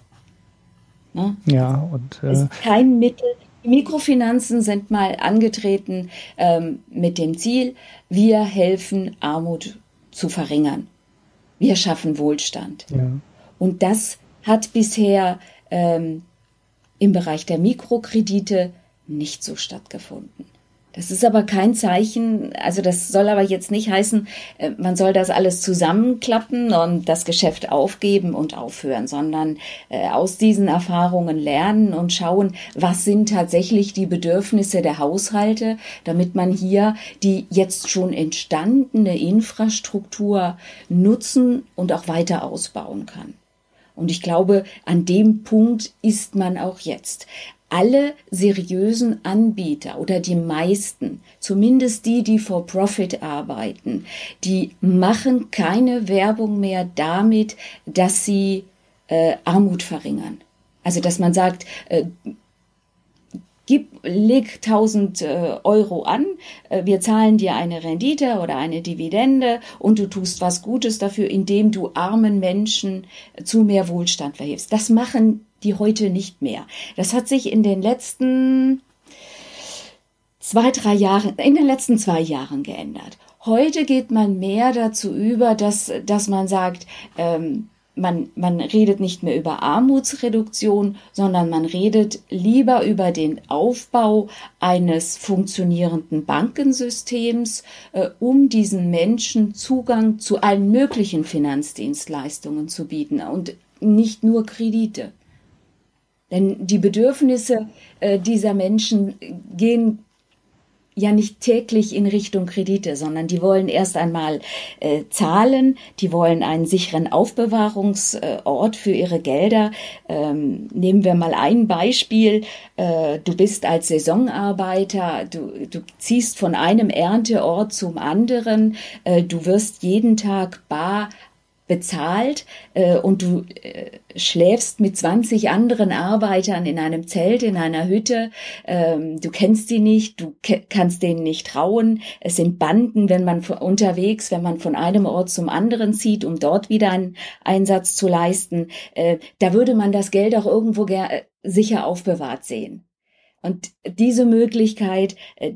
Ne? Ja, und äh, ist kein Mittel. Die Mikrofinanzen sind mal angetreten ähm, mit dem Ziel, wir helfen Armut zu verringern. Wir schaffen Wohlstand. Ja. Und das hat bisher ähm, im Bereich der Mikrokredite nicht so stattgefunden. Das ist aber kein Zeichen, also das soll aber jetzt nicht heißen, äh, man soll das alles zusammenklappen und das Geschäft aufgeben und aufhören, sondern äh, aus diesen Erfahrungen lernen und schauen, was sind tatsächlich die Bedürfnisse der Haushalte, damit man hier die jetzt schon entstandene Infrastruktur nutzen und auch weiter ausbauen kann. Und ich glaube, an dem Punkt ist man auch jetzt alle seriösen Anbieter oder die meisten, zumindest die, die for Profit arbeiten, die machen keine Werbung mehr damit, dass sie äh, Armut verringern. Also dass man sagt, äh, gib, leg 1000 äh, Euro an, äh, wir zahlen dir eine Rendite oder eine Dividende und du tust was Gutes dafür, indem du armen Menschen zu mehr Wohlstand verhilfst. Das machen die heute nicht mehr. Das hat sich in den letzten zwei, drei Jahren, in den letzten zwei Jahren geändert. Heute geht man mehr dazu über, dass, dass man sagt, ähm, man, man redet nicht mehr über Armutsreduktion, sondern man redet lieber über den Aufbau eines funktionierenden Bankensystems, äh, um diesen Menschen Zugang zu allen möglichen Finanzdienstleistungen zu bieten und nicht nur Kredite. Denn die Bedürfnisse äh, dieser Menschen gehen ja nicht täglich in Richtung Kredite, sondern die wollen erst einmal äh, zahlen, die wollen einen sicheren Aufbewahrungsort für ihre Gelder. Ähm, nehmen wir mal ein Beispiel. Äh, du bist als Saisonarbeiter, du, du ziehst von einem Ernteort zum anderen, äh, du wirst jeden Tag bar bezahlt äh, und du äh, schläfst mit 20 anderen Arbeitern in einem Zelt, in einer Hütte. Ähm, du kennst sie nicht, du kannst denen nicht trauen. Es sind Banden, wenn man unterwegs, wenn man von einem Ort zum anderen zieht, um dort wieder einen Einsatz zu leisten. Äh, da würde man das Geld auch irgendwo äh, sicher aufbewahrt sehen. Und diese Möglichkeit, äh,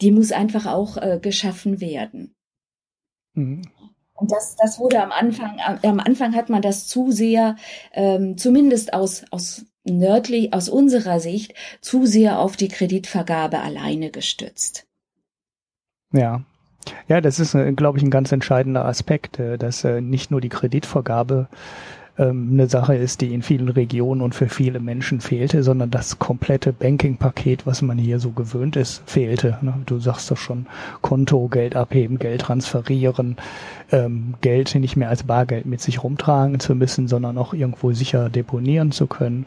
die muss einfach auch äh, geschaffen werden. Und das, das wurde am Anfang, am Anfang hat man das zu sehr, ähm, zumindest aus, aus nördlich, aus unserer Sicht, zu sehr auf die Kreditvergabe alleine gestützt. Ja. Ja, das ist, äh, glaube ich, ein ganz entscheidender Aspekt, äh, dass äh, nicht nur die Kreditvergabe ähm, eine Sache ist, die in vielen Regionen und für viele Menschen fehlte, sondern das komplette Banking-Paket, was man hier so gewöhnt ist, fehlte. Ne? Du sagst doch schon, Konto, Geld abheben, Geld transferieren, ähm, Geld nicht mehr als Bargeld mit sich rumtragen zu müssen, sondern auch irgendwo sicher deponieren zu können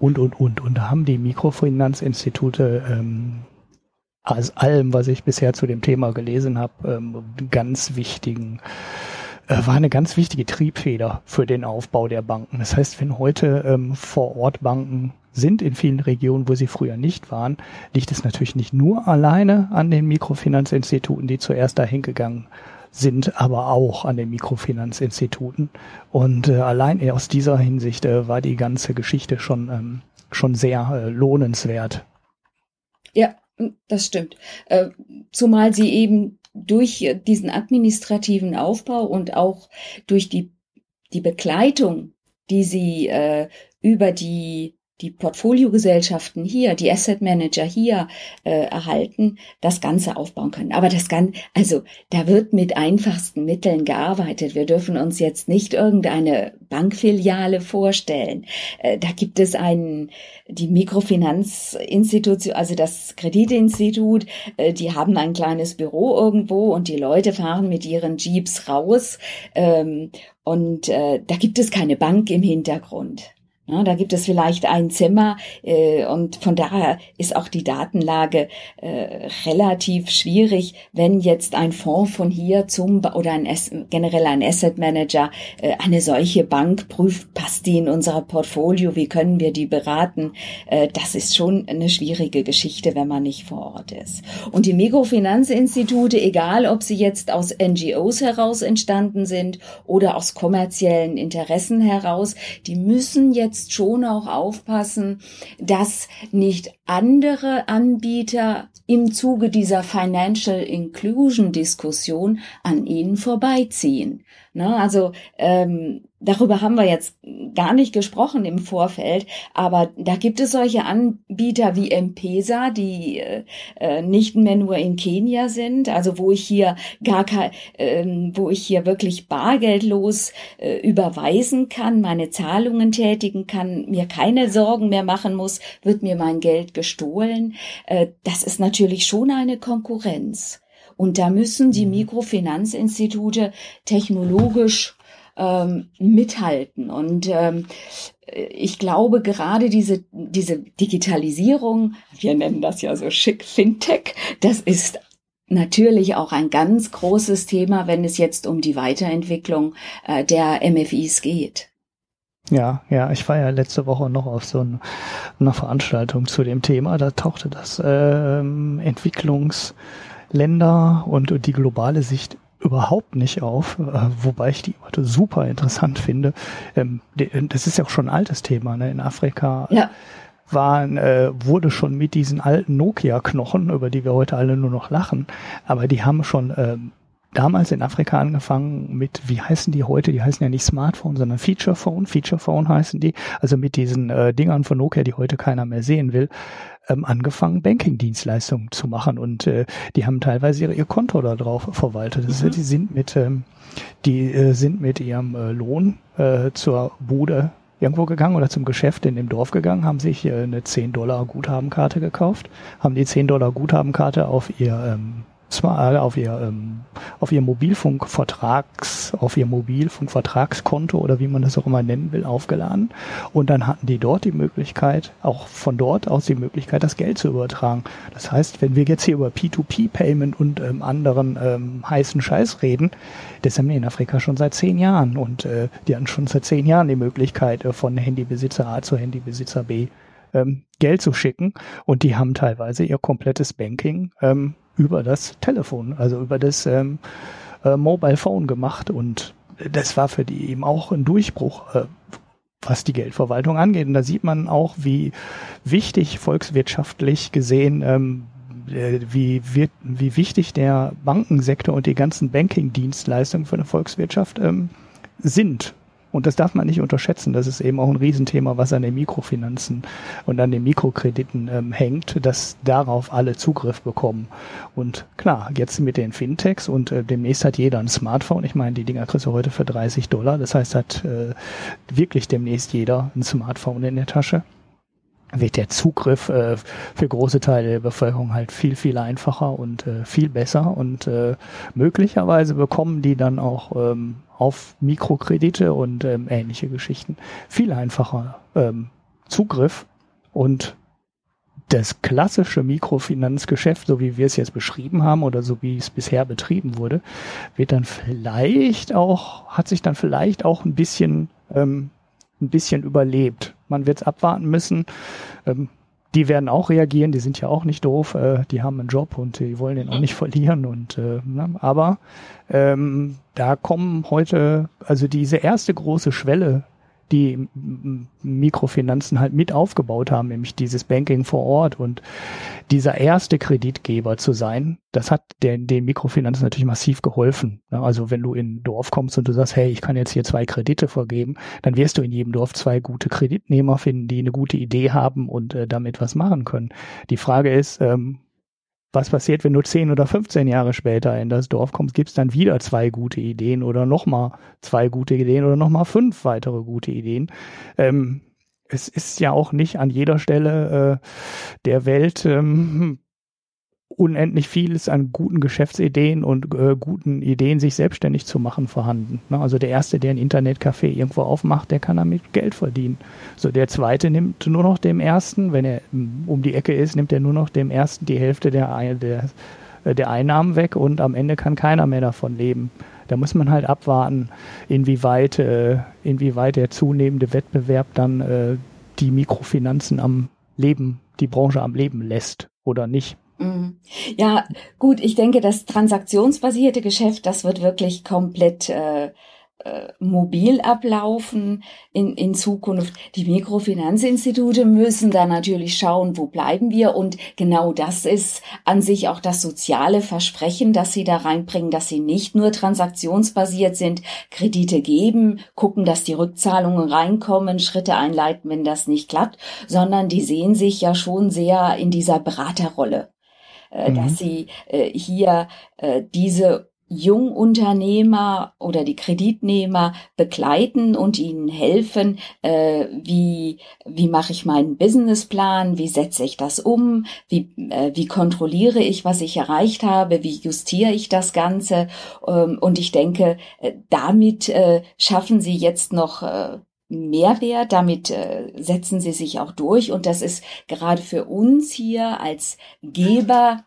und, und, und. Und da haben die Mikrofinanzinstitute ähm, aus allem, was ich bisher zu dem Thema gelesen habe, ähm, ganz wichtigen war eine ganz wichtige Triebfeder für den Aufbau der Banken. Das heißt, wenn heute ähm, vor Ort Banken sind in vielen Regionen, wo sie früher nicht waren, liegt es natürlich nicht nur alleine an den Mikrofinanzinstituten, die zuerst dahin gegangen sind, aber auch an den Mikrofinanzinstituten. Und äh, allein aus dieser Hinsicht äh, war die ganze Geschichte schon, ähm, schon sehr äh, lohnenswert. Ja, das stimmt. Äh, zumal sie eben durch diesen administrativen Aufbau und auch durch die, die Begleitung, die sie äh, über die die Portfoliogesellschaften hier, die Asset Manager hier äh, erhalten, das Ganze aufbauen können. Aber das kann, also da wird mit einfachsten Mitteln gearbeitet. Wir dürfen uns jetzt nicht irgendeine Bankfiliale vorstellen. Äh, da gibt es einen, die Mikrofinanzinstitution, also das Kreditinstitut, äh, die haben ein kleines Büro irgendwo und die Leute fahren mit ihren Jeeps raus. Ähm, und äh, da gibt es keine Bank im Hintergrund. Ja, da gibt es vielleicht ein Zimmer äh, und von daher ist auch die Datenlage äh, relativ schwierig, wenn jetzt ein Fonds von hier zum oder ein generell ein Asset Manager äh, eine solche Bank prüft, passt die in unser Portfolio, wie können wir die beraten? Äh, das ist schon eine schwierige Geschichte, wenn man nicht vor Ort ist. Und die Mikrofinanzinstitute, egal ob sie jetzt aus NGOs heraus entstanden sind oder aus kommerziellen Interessen heraus, die müssen jetzt jetzt schon auch aufpassen, dass nicht andere Anbieter im Zuge dieser Financial Inclusion Diskussion an ihnen vorbeiziehen. Ne? Also ähm, darüber haben wir jetzt gar nicht gesprochen im Vorfeld, aber da gibt es solche Anbieter wie M-Pesa, die äh, äh, nicht mehr nur in Kenia sind, also wo ich hier gar kein, äh, wo ich hier wirklich bargeldlos äh, überweisen kann, meine Zahlungen tätigen kann, mir keine Sorgen mehr machen muss, wird mir mein Geld gestohlen. Äh, das ist natürlich schon eine Konkurrenz. Und da müssen die mhm. Mikrofinanzinstitute technologisch ähm, mithalten. Und ähm, ich glaube, gerade diese, diese Digitalisierung, wir nennen das ja so schick Fintech, das ist natürlich auch ein ganz großes Thema, wenn es jetzt um die Weiterentwicklung äh, der MFIs geht. Ja, ja, ich war ja letzte Woche noch auf so einer Veranstaltung zu dem Thema. Da tauchte das ähm, Entwicklungsländer und die globale Sicht überhaupt nicht auf, äh, wobei ich die super interessant finde. Ähm, das ist ja auch schon ein altes Thema. Ne? In Afrika ja. waren, äh, wurde schon mit diesen alten Nokia-Knochen, über die wir heute alle nur noch lachen, aber die haben schon ähm, damals in Afrika angefangen mit, wie heißen die heute? Die heißen ja nicht Smartphone, sondern Feature Phone. Feature Phone heißen die. Also mit diesen äh, Dingern von Nokia, die heute keiner mehr sehen will, ähm, angefangen, Banking-Dienstleistungen zu machen. Und äh, die haben teilweise ihr, ihr Konto da drauf verwaltet. Das mhm. ist, die sind mit, ähm, die äh, sind mit ihrem äh, Lohn äh, zur Bude irgendwo gegangen oder zum Geschäft in dem Dorf gegangen, haben sich äh, eine 10 Dollar Guthabenkarte gekauft, haben die 10 Dollar Guthabenkarte auf ihr ähm, auf ihr ähm, auf ihr Mobilfunkvertrags auf ihr Mobilfunkvertragskonto oder wie man das auch immer nennen will aufgeladen. Und dann hatten die dort die Möglichkeit auch von dort aus die Möglichkeit das Geld zu übertragen. Das heißt wenn wir jetzt hier über P2P Payment und ähm, anderen ähm, heißen Scheiß reden das haben wir in Afrika schon seit zehn Jahren. Und äh, die hatten schon seit zehn Jahren die Möglichkeit äh, von Handybesitzer A zu Handybesitzer B ähm, Geld zu schicken. Und die haben teilweise ihr komplettes Banking ähm, über das Telefon, also über das ähm, äh, Mobile Phone gemacht und das war für die eben auch ein Durchbruch, äh, was die Geldverwaltung angeht. Und da sieht man auch, wie wichtig volkswirtschaftlich gesehen ähm, äh, wie, wird, wie wichtig der Bankensektor und die ganzen Banking-Dienstleistungen für eine Volkswirtschaft ähm, sind. Und das darf man nicht unterschätzen. Das ist eben auch ein Riesenthema, was an den Mikrofinanzen und an den Mikrokrediten ähm, hängt, dass darauf alle Zugriff bekommen. Und klar, jetzt mit den Fintechs und äh, demnächst hat jeder ein Smartphone. Ich meine, die Dinger kriegst du heute für 30 Dollar. Das heißt, hat äh, wirklich demnächst jeder ein Smartphone in der Tasche wird der Zugriff äh, für große Teile der Bevölkerung halt viel, viel einfacher und äh, viel besser und äh, möglicherweise bekommen die dann auch ähm, auf Mikrokredite und ähm, ähnliche Geschichten viel einfacher ähm, Zugriff und das klassische Mikrofinanzgeschäft, so wie wir es jetzt beschrieben haben oder so wie es bisher betrieben wurde, wird dann vielleicht auch, hat sich dann vielleicht auch ein bisschen ähm, ein bisschen überlebt. Man wird es abwarten müssen. Ähm, die werden auch reagieren, die sind ja auch nicht doof, äh, die haben einen Job und die wollen den auch nicht verlieren. Und äh, ne, aber ähm, da kommen heute, also diese erste große Schwelle die Mikrofinanzen halt mit aufgebaut haben, nämlich dieses Banking vor Ort und dieser erste Kreditgeber zu sein, das hat den, den Mikrofinanzen natürlich massiv geholfen. Also wenn du in ein Dorf kommst und du sagst, hey, ich kann jetzt hier zwei Kredite vergeben, dann wirst du in jedem Dorf zwei gute Kreditnehmer finden, die eine gute Idee haben und äh, damit was machen können. Die Frage ist, ähm, was passiert, wenn du 10 oder 15 Jahre später in das Dorf kommst, gibt es dann wieder zwei gute Ideen oder nochmal zwei gute Ideen oder nochmal fünf weitere gute Ideen. Ähm, es ist ja auch nicht an jeder Stelle äh, der Welt ähm, unendlich vieles an guten Geschäftsideen und äh, guten Ideen, sich selbstständig zu machen, vorhanden. Ne? Also der Erste, der ein Internetcafé irgendwo aufmacht, der kann damit Geld verdienen. So der Zweite nimmt nur noch dem Ersten, wenn er um die Ecke ist, nimmt er nur noch dem Ersten die Hälfte der, der, äh, der Einnahmen weg und am Ende kann keiner mehr davon leben. Da muss man halt abwarten, inwieweit, äh, inwieweit der zunehmende Wettbewerb dann äh, die Mikrofinanzen am Leben, die Branche am Leben lässt oder nicht. Mhm. Ja, gut, ich denke, das transaktionsbasierte Geschäft, das wird wirklich komplett äh, äh, mobil ablaufen in, in Zukunft. Die Mikrofinanzinstitute müssen da natürlich schauen, wo bleiben wir. Und genau das ist an sich auch das soziale Versprechen, dass sie da reinbringen, dass sie nicht nur transaktionsbasiert sind, Kredite geben, gucken, dass die Rückzahlungen reinkommen, Schritte einleiten, wenn das nicht klappt, sondern die sehen sich ja schon sehr in dieser Beraterrolle äh, mhm. dass sie äh, hier äh, diese Jungunternehmer oder die Kreditnehmer begleiten und ihnen helfen, äh, wie, wie mache ich meinen Businessplan, wie setze ich das um, wie, äh, wie kontrolliere ich, was ich erreicht habe, wie justiere ich das Ganze. Ähm, und ich denke, äh, damit äh, schaffen sie jetzt noch äh, Mehrwert, damit äh, setzen sie sich auch durch. Und das ist gerade für uns hier als Geber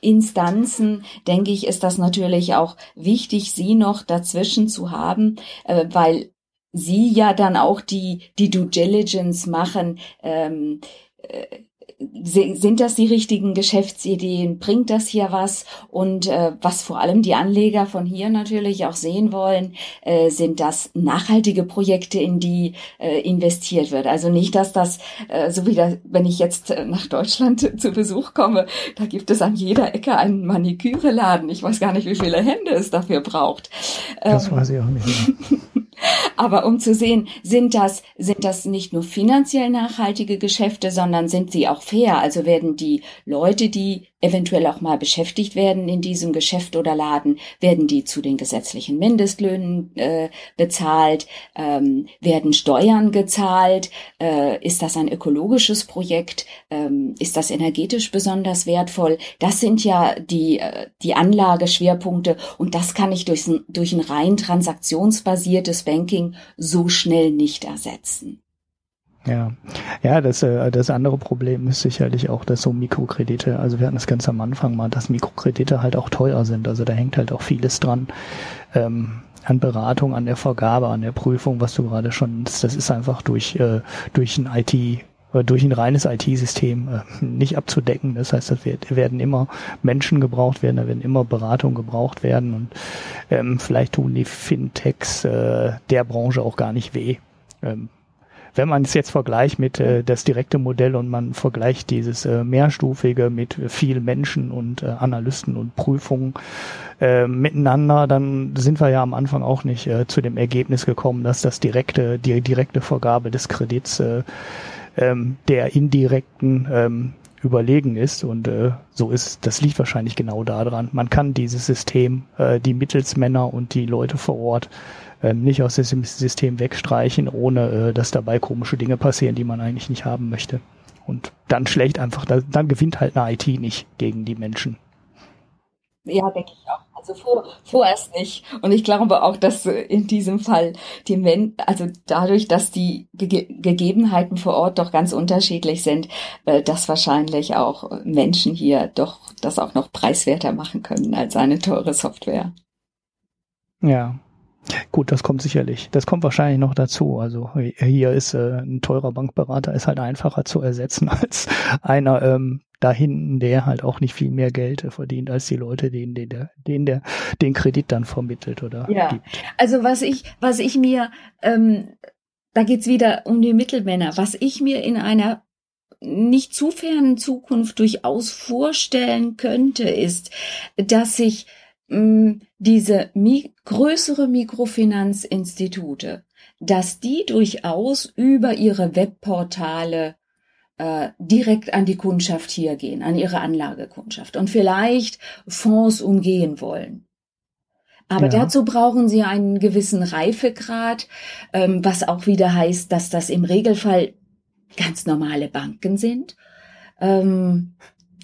Instanzen, denke ich, ist das natürlich auch wichtig, sie noch dazwischen zu haben, äh, weil sie ja dann auch die, die Due Diligence machen, ähm, äh, sind das die richtigen Geschäftsideen? Bringt das hier was? Und äh, was vor allem die Anleger von hier natürlich auch sehen wollen, äh, sind das nachhaltige Projekte, in die äh, investiert wird. Also nicht, dass das, äh, so wie da, wenn ich jetzt äh, nach Deutschland *laughs* zu Besuch komme, da gibt es an jeder Ecke einen Maniküreladen. Ich weiß gar nicht, wie viele Hände es dafür braucht. Das ähm, weiß ich auch nicht. *laughs* *laughs* Aber um zu sehen, sind das, sind das nicht nur finanziell nachhaltige Geschäfte, sondern sind sie auch fair? Also werden die Leute, die eventuell auch mal beschäftigt werden in diesem Geschäft oder Laden, werden die zu den gesetzlichen Mindestlöhnen äh, bezahlt, ähm, werden Steuern gezahlt, äh, ist das ein ökologisches Projekt, ähm, ist das energetisch besonders wertvoll? Das sind ja die, äh, die Anlageschwerpunkte und das kann ich durch, durch ein rein transaktionsbasiertes Banking so schnell nicht ersetzen. Ja, ja, das, äh, das andere Problem ist sicherlich auch, dass so Mikrokredite, also wir hatten das ganz am Anfang mal, dass Mikrokredite halt auch teuer sind. Also da hängt halt auch vieles dran. Ähm, an Beratung, an der Vergabe, an der Prüfung, was du gerade schon, das ist einfach durch, äh, durch ein IT, durch ein reines IT-System äh, nicht abzudecken. Das heißt, da werden immer Menschen gebraucht werden, da werden immer Beratungen gebraucht werden und ähm, vielleicht tun die Fintechs äh, der Branche auch gar nicht weh. Ähm, wenn man es jetzt vergleicht mit äh, das direkte Modell und man vergleicht dieses äh, mehrstufige mit vielen Menschen und äh, Analysten und Prüfungen äh, miteinander, dann sind wir ja am Anfang auch nicht äh, zu dem Ergebnis gekommen, dass das direkte, die direkte Vergabe des Kredits äh, ähm, der indirekten ähm, überlegen ist. Und äh, so ist, das liegt wahrscheinlich genau daran. Man kann dieses System, äh, die Mittelsmänner und die Leute vor Ort äh, nicht aus dem System wegstreichen, ohne äh, dass dabei komische Dinge passieren, die man eigentlich nicht haben möchte. Und dann schlecht einfach, dann gewinnt halt eine IT nicht gegen die Menschen. Ja, denke ich auch. Also vor, vorerst nicht. Und ich glaube auch, dass in diesem Fall die Men also dadurch, dass die Ge Gegebenheiten vor Ort doch ganz unterschiedlich sind, äh, dass wahrscheinlich auch Menschen hier doch das auch noch preiswerter machen können als eine teure Software. Ja, Gut, das kommt sicherlich. Das kommt wahrscheinlich noch dazu. Also hier ist äh, ein teurer Bankberater ist halt einfacher zu ersetzen *laughs* als einer ähm, da hinten, der halt auch nicht viel mehr Geld verdient als die Leute, denen, denen, der, denen der den Kredit dann vermittelt oder ja. gibt. Also was ich, was ich mir, ähm, da geht's wieder um die Mittelmänner, was ich mir in einer nicht zu fernen Zukunft durchaus vorstellen könnte, ist, dass sich mh, diese mi größere Mikrofinanzinstitute, dass die durchaus über ihre Webportale äh, direkt an die Kundschaft hier gehen, an ihre Anlagekundschaft und vielleicht Fonds umgehen wollen. Aber ja. dazu brauchen sie einen gewissen Reifegrad, ähm, was auch wieder heißt, dass das im Regelfall ganz normale Banken sind, ähm,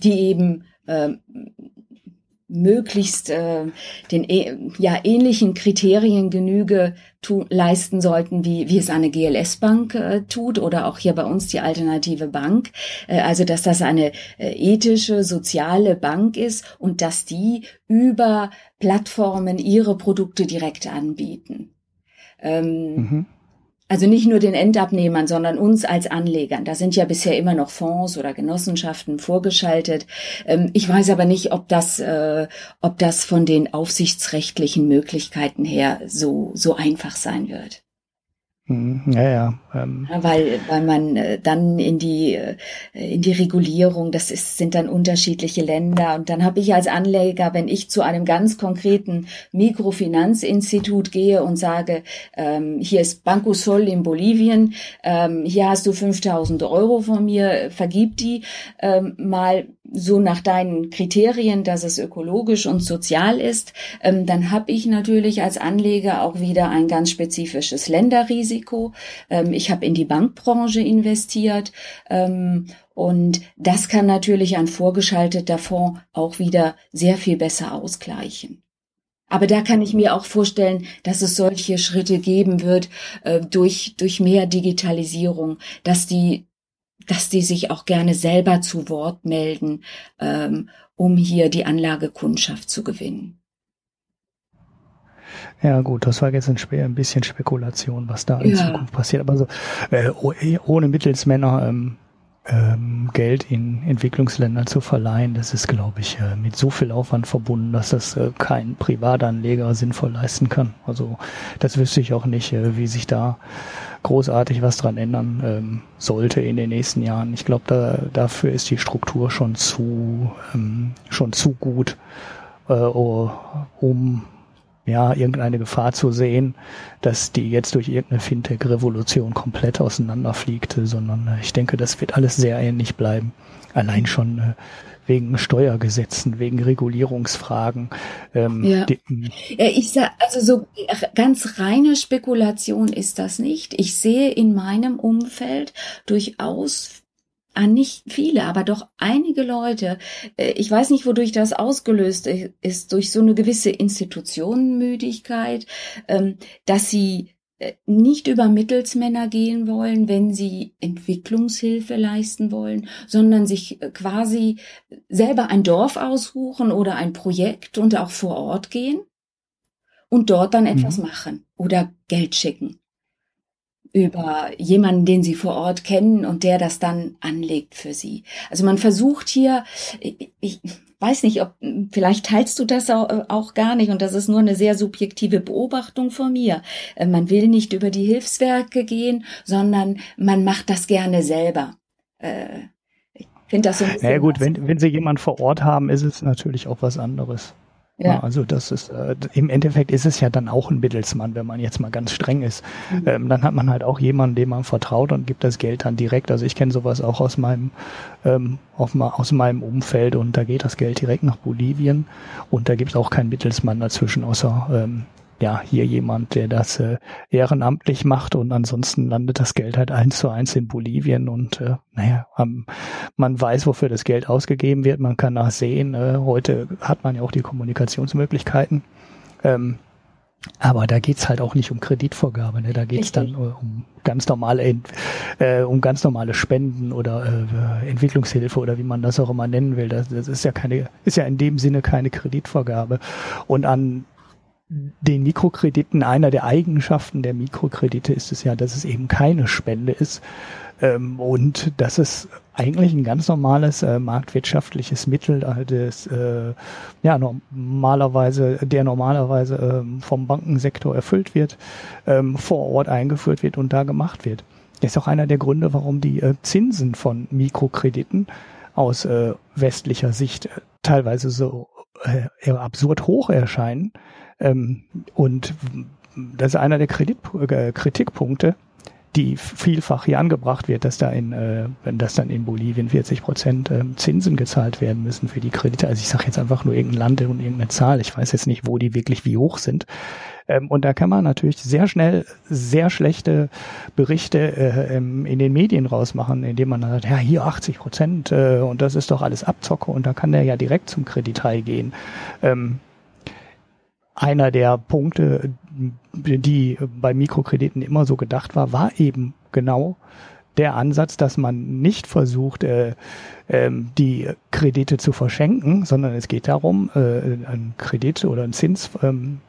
die eben ähm, möglichst äh, den äh, ja ähnlichen Kriterien Genüge tu, leisten sollten, wie wie es eine GLS-Bank äh, tut oder auch hier bei uns die alternative Bank. Äh, also dass das eine äh, ethische, soziale Bank ist und dass die über Plattformen ihre Produkte direkt anbieten. Ähm, mhm. Also nicht nur den Endabnehmern, sondern uns als Anlegern. Da sind ja bisher immer noch Fonds oder Genossenschaften vorgeschaltet. Ähm, ich weiß aber nicht, ob das, äh, ob das von den aufsichtsrechtlichen Möglichkeiten her so, so einfach sein wird. Mhm. Ja, ja. Ähm. Weil, weil man äh, dann in die, äh, in die Regulierung, das ist, sind dann unterschiedliche Länder. Und dann habe ich als Anleger, wenn ich zu einem ganz konkreten Mikrofinanzinstitut gehe und sage, ähm, hier ist Banco Sol in Bolivien, ähm, hier hast du 5000 Euro von mir, vergib die ähm, mal so nach deinen Kriterien, dass es ökologisch und sozial ist, ähm, dann habe ich natürlich als Anleger auch wieder ein ganz spezifisches Länderrisiko. Ähm, ich habe in die Bankbranche investiert ähm, und das kann natürlich ein vorgeschalteter Fonds auch wieder sehr viel besser ausgleichen. Aber da kann ich mir auch vorstellen, dass es solche Schritte geben wird äh, durch, durch mehr Digitalisierung, dass die dass die sich auch gerne selber zu Wort melden, ähm, um hier die Anlagekundschaft zu gewinnen. Ja gut, das war jetzt ein, ein bisschen Spekulation, was da in ja. Zukunft passiert. Aber so äh, ohne Mittelsmänner ähm, ähm, Geld in Entwicklungsländern zu verleihen, das ist, glaube ich, äh, mit so viel Aufwand verbunden, dass das äh, kein Privatanleger sinnvoll leisten kann. Also das wüsste ich auch nicht, äh, wie sich da großartig was dran ändern ähm, sollte in den nächsten Jahren. Ich glaube, da, dafür ist die Struktur schon zu ähm, schon zu gut, äh, um ja irgendeine Gefahr zu sehen, dass die jetzt durch irgendeine Fintech-Revolution komplett auseinanderfliegt, sondern äh, ich denke, das wird alles sehr ähnlich bleiben. Allein schon äh, wegen Steuergesetzen, wegen Regulierungsfragen. Ähm, ja. Die, ja, ich sag, also so ganz reine Spekulation ist das nicht. Ich sehe in meinem Umfeld durchaus Ah, nicht viele, aber doch einige Leute. Äh, ich weiß nicht, wodurch das ausgelöst ist, durch so eine gewisse Institutionenmüdigkeit, ähm, dass sie äh, nicht über Mittelsmänner gehen wollen, wenn sie Entwicklungshilfe leisten wollen, sondern sich äh, quasi selber ein Dorf aussuchen oder ein Projekt und auch vor Ort gehen und dort dann etwas mhm. machen oder Geld schicken über jemanden, den sie vor Ort kennen und der das dann anlegt für sie. Also man versucht hier, ich, weiß nicht, ob vielleicht teilst du das auch, gar nicht und das ist nur eine sehr subjektive Beobachtung von mir. Äh, man will nicht über die Hilfswerke gehen, sondern man macht das gerne selber. Äh, ich finde das so ein bisschen. Ja gut, wenn, wenn Sie jemand vor Ort haben, ist es natürlich auch was anderes. Ja. Also das ist äh, im Endeffekt ist es ja dann auch ein Mittelsmann, wenn man jetzt mal ganz streng ist. Mhm. Ähm, dann hat man halt auch jemanden, dem man vertraut und gibt das Geld dann direkt. Also ich kenne sowas auch aus meinem ähm, auf, aus meinem Umfeld und da geht das Geld direkt nach Bolivien und da gibt es auch keinen Mittelsmann dazwischen, außer ähm, ja, hier jemand, der das äh, ehrenamtlich macht und ansonsten landet das Geld halt eins zu eins in Bolivien und äh, naja, ähm, man weiß, wofür das Geld ausgegeben wird, man kann nachsehen, äh, heute hat man ja auch die Kommunikationsmöglichkeiten. Ähm, aber da geht's halt auch nicht um Kreditvorgabe, ne? da geht's Richtig. dann äh, um ganz normale äh, um ganz normale Spenden oder äh, Entwicklungshilfe oder wie man das auch immer nennen will. Das, das ist ja keine, ist ja in dem Sinne keine Kreditvorgabe. Und an den Mikrokrediten, einer der Eigenschaften der Mikrokredite ist es ja, dass es eben keine Spende ist ähm, und dass es eigentlich ein ganz normales äh, marktwirtschaftliches Mittel äh, des, äh, ja, normalerweise, der normalerweise ähm, vom Bankensektor erfüllt wird, ähm, vor Ort eingeführt wird und da gemacht wird. Das ist auch einer der Gründe, warum die äh, Zinsen von Mikrokrediten aus äh, westlicher Sicht äh, teilweise so äh, absurd hoch erscheinen, ähm, und das ist einer der Kredit äh, Kritikpunkte, die vielfach hier angebracht wird, dass da in, äh, wenn das dann in Bolivien 40 Prozent ähm, Zinsen gezahlt werden müssen für die Kredite. Also ich sage jetzt einfach nur irgendein Land und irgendeine Zahl. Ich weiß jetzt nicht, wo die wirklich wie hoch sind. Ähm, und da kann man natürlich sehr schnell sehr schlechte Berichte äh, ähm, in den Medien rausmachen, indem man sagt, ja, hier 80 Prozent äh, und das ist doch alles Abzocke und da kann der ja direkt zum Kreditei gehen. Ähm, einer der Punkte, die bei Mikrokrediten immer so gedacht war, war eben genau der Ansatz, dass man nicht versucht, äh, ähm, die Kredite zu verschenken, sondern es geht darum, äh, ein Kredit oder ein Zinsvolumen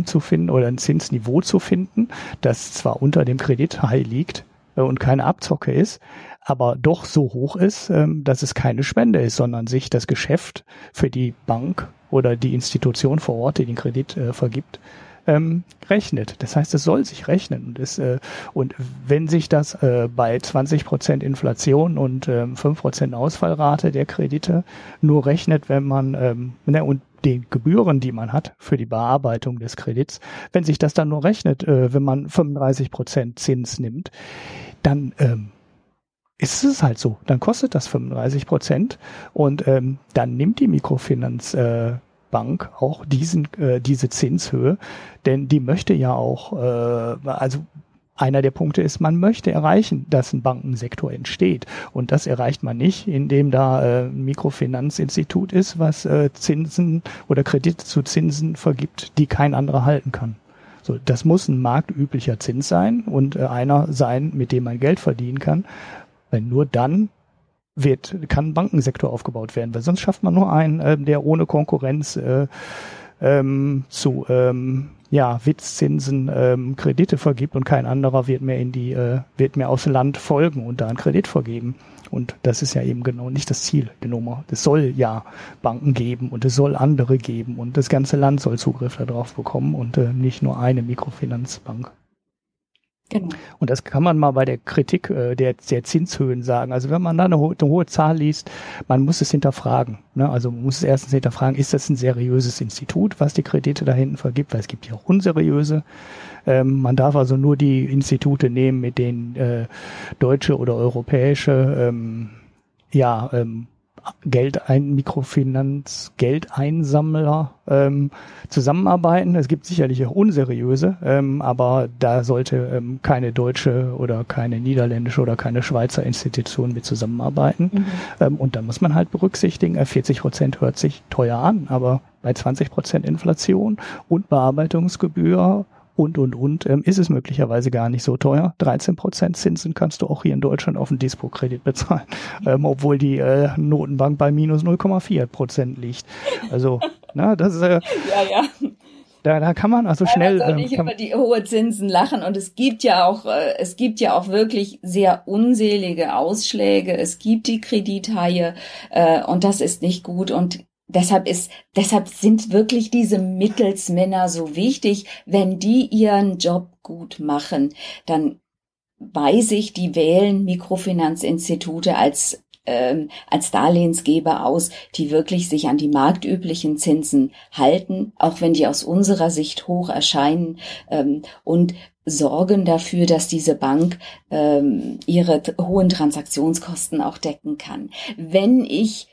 ähm, zu finden oder ein Zinsniveau zu finden, das zwar unter dem Kredithigh liegt äh, und keine Abzocke ist, aber doch so hoch ist, ähm, dass es keine Spende ist, sondern sich das Geschäft für die Bank oder die Institution vor Ort, die den Kredit äh, vergibt, ähm, rechnet. Das heißt, es soll sich rechnen. Und, es, äh, und wenn sich das äh, bei 20 Prozent Inflation und ähm, 5 Prozent Ausfallrate der Kredite nur rechnet, wenn man ähm, ne, und den Gebühren, die man hat für die Bearbeitung des Kredits, wenn sich das dann nur rechnet, wenn man 35 Prozent Zins nimmt, dann ähm, ist es halt so. Dann kostet das 35 Prozent und ähm, dann nimmt die Mikrofinanzbank äh, auch diesen, äh, diese Zinshöhe, denn die möchte ja auch, äh, also einer der Punkte ist, man möchte erreichen, dass ein Bankensektor entsteht. Und das erreicht man nicht, indem da äh, ein Mikrofinanzinstitut ist, was äh, Zinsen oder Kredite zu Zinsen vergibt, die kein anderer halten kann. So, das muss ein marktüblicher Zins sein und äh, einer sein, mit dem man Geld verdienen kann. Weil nur dann wird, kann ein Bankensektor aufgebaut werden, weil sonst schafft man nur einen, äh, der ohne Konkurrenz äh, ähm, zu ähm, ja, Witzzinsen ähm, Kredite vergibt und kein anderer wird mehr in die, äh, wird mehr aufs Land folgen und da einen Kredit vergeben. Und das ist ja eben genau nicht das Ziel der Nummer. Es soll ja Banken geben und es soll andere geben und das ganze Land soll Zugriff darauf bekommen und äh, nicht nur eine Mikrofinanzbank. Genau. Und das kann man mal bei der Kritik äh, der, der Zinshöhen sagen. Also wenn man da eine, ho eine, hohe Zahl liest, man muss es hinterfragen. Ne? Also man muss es erstens hinterfragen, ist das ein seriöses Institut, was die Kredite da hinten vergibt, weil es gibt ja auch unseriöse. Ähm, man darf also nur die Institute nehmen, mit denen äh, deutsche oder europäische ähm, ja, ähm, Geld ein Mikrofinanz Geldeinsammler ähm, zusammenarbeiten. Es gibt sicherlich auch unseriöse, ähm, aber da sollte ähm, keine deutsche oder keine niederländische oder keine Schweizer Institution mit zusammenarbeiten. Mhm. Ähm, und da muss man halt berücksichtigen, 40 äh, Prozent hört sich teuer an, aber bei 20 Prozent Inflation und Bearbeitungsgebühr und, und, und, ähm, ist es möglicherweise gar nicht so teuer. 13 Prozent Zinsen kannst du auch hier in Deutschland auf den Dispo-Kredit bezahlen, ähm, obwohl die äh, Notenbank bei minus 0,4 Prozent liegt. Also, na, das ist, äh, ja, ja. Da, da kann man also schnell. Soll nicht über die hohe Zinsen lachen und es gibt ja auch, äh, es gibt ja auch wirklich sehr unselige Ausschläge. Es gibt die Kredithaie äh, und das ist nicht gut und deshalb ist, deshalb sind wirklich diese Mittelsmänner so wichtig. Wenn die ihren Job gut machen, dann weiß ich, die wählen Mikrofinanzinstitute als ähm, als Darlehensgeber aus, die wirklich sich an die marktüblichen Zinsen halten, auch wenn die aus unserer Sicht hoch erscheinen ähm, und sorgen dafür, dass diese Bank ähm, ihre hohen Transaktionskosten auch decken kann. Wenn ich